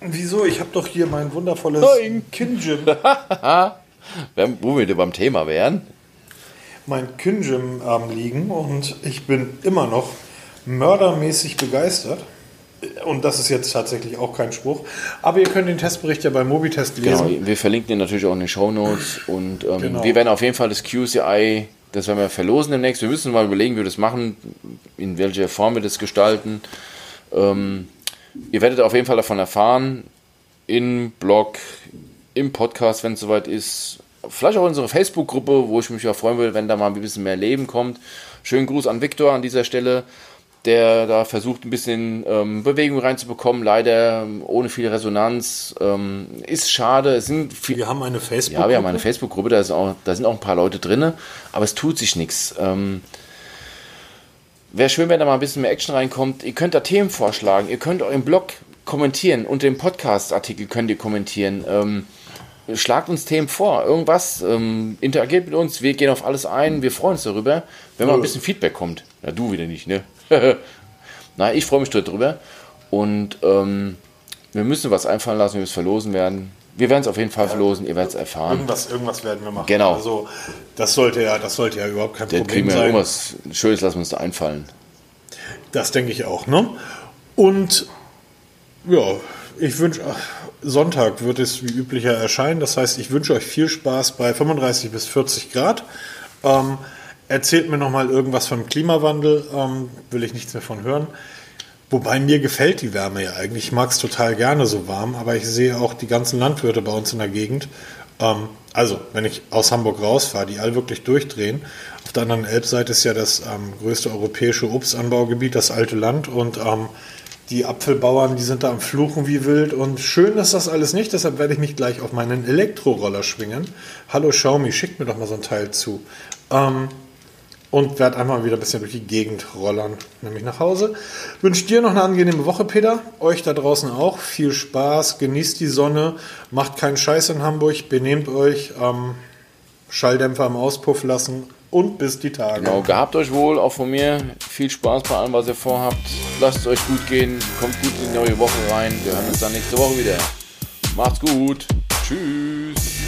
Wieso? Ich habe doch hier mein wundervolles Nein. Kinjim. Wo wir beim Thema wären. mein Kinjim ähm, liegen und ich bin immer noch mördermäßig begeistert. Und das ist jetzt tatsächlich auch kein Spruch. Aber ihr könnt den Testbericht ja bei Mobitest Genau, lesen. wir verlinken den natürlich auch in den Show Notes und ähm, Genau. wir werden auf jeden Fall das QCI, das werden wir verlosen demnächst. Wir müssen mal überlegen, wie wir das machen, in welcher Form wir das gestalten. Ähm, ihr werdet auf jeden Fall davon erfahren, im Blog, im Podcast, wenn es soweit ist. Vielleicht auch in unserer Facebook-Gruppe, wo ich mich ja freuen würde, wenn da mal ein bisschen mehr Leben kommt. Schönen Gruß an Viktor an dieser Stelle, der da versucht, ein bisschen ähm, Bewegung reinzubekommen. Leider ähm, ohne viel Resonanz. Ähm, ist schade. Es sind viel, Wir haben eine Facebook. ja, wir haben eine Facebook-Gruppe, da, auch- da sind auch ein paar Leute drin, aber es tut sich nichts. Ähm, Wäre schön, wenn da mal ein bisschen mehr Action reinkommt. Ihr könnt da Themen vorschlagen, ihr könnt im Blog kommentieren, unter dem Podcast-Artikel könnt ihr kommentieren. Ähm, schlagt uns Themen vor, irgendwas, ähm, interagiert mit uns, wir gehen auf alles ein, wir freuen uns darüber, wenn mal ein bisschen Feedback kommt. Ja, du wieder nicht, ne? Nein, ich freue mich darüber und ähm, wir müssen was einfallen lassen, wir es verlosen werden. Wir werden es auf jeden Fall verlosen, ihr werdet es erfahren. Irgendwas, irgendwas werden wir machen. Genau. Also das sollte ja, das sollte ja überhaupt kein Dann Problem kriegen wir sein. irgendwas Schönes, lassen wir uns da einfallen. Das denke ich auch, ne? Und ja, ich wünsche, Sonntag wird es wie üblicher erscheinen. Das heißt, ich wünsche euch viel Spaß bei 35 bis 40 Grad. Ähm, erzählt mir nochmal irgendwas vom Klimawandel, ähm, will ich nichts mehr von hören. Wobei mir gefällt die Wärme ja eigentlich. Ich mag es total gerne so warm, aber ich sehe auch die ganzen Landwirte bei uns in der Gegend. Ähm, also, wenn ich aus Hamburg rausfahre, die all wirklich durchdrehen. Auf der anderen Elbseite ist ja das ähm, größte europäische Obstanbaugebiet, das alte Land. Und ähm, die Apfelbauern, die sind da am Fluchen wie wild. Und schön ist das alles nicht, deshalb werde ich mich gleich auf meinen Elektroroller schwingen. Hallo Xiaomi, schickt mir doch mal so ein Teil zu. Ähm, und werde einmal wieder ein bisschen durch die Gegend rollern, nämlich nach Hause. Wünsche dir noch eine angenehme Woche, Peter. Euch da draußen auch. Viel Spaß, genießt die Sonne, macht keinen Scheiß in Hamburg, benehmt euch, ähm, Schalldämpfer im Auspuff lassen und bis die Tage. Genau, gehabt euch wohl, auch von mir. Viel Spaß bei allem, was ihr vorhabt. Lasst es euch gut gehen, kommt gut in die neue Woche rein. Wir hören uns dann nächste Woche wieder. Macht's gut. Tschüss.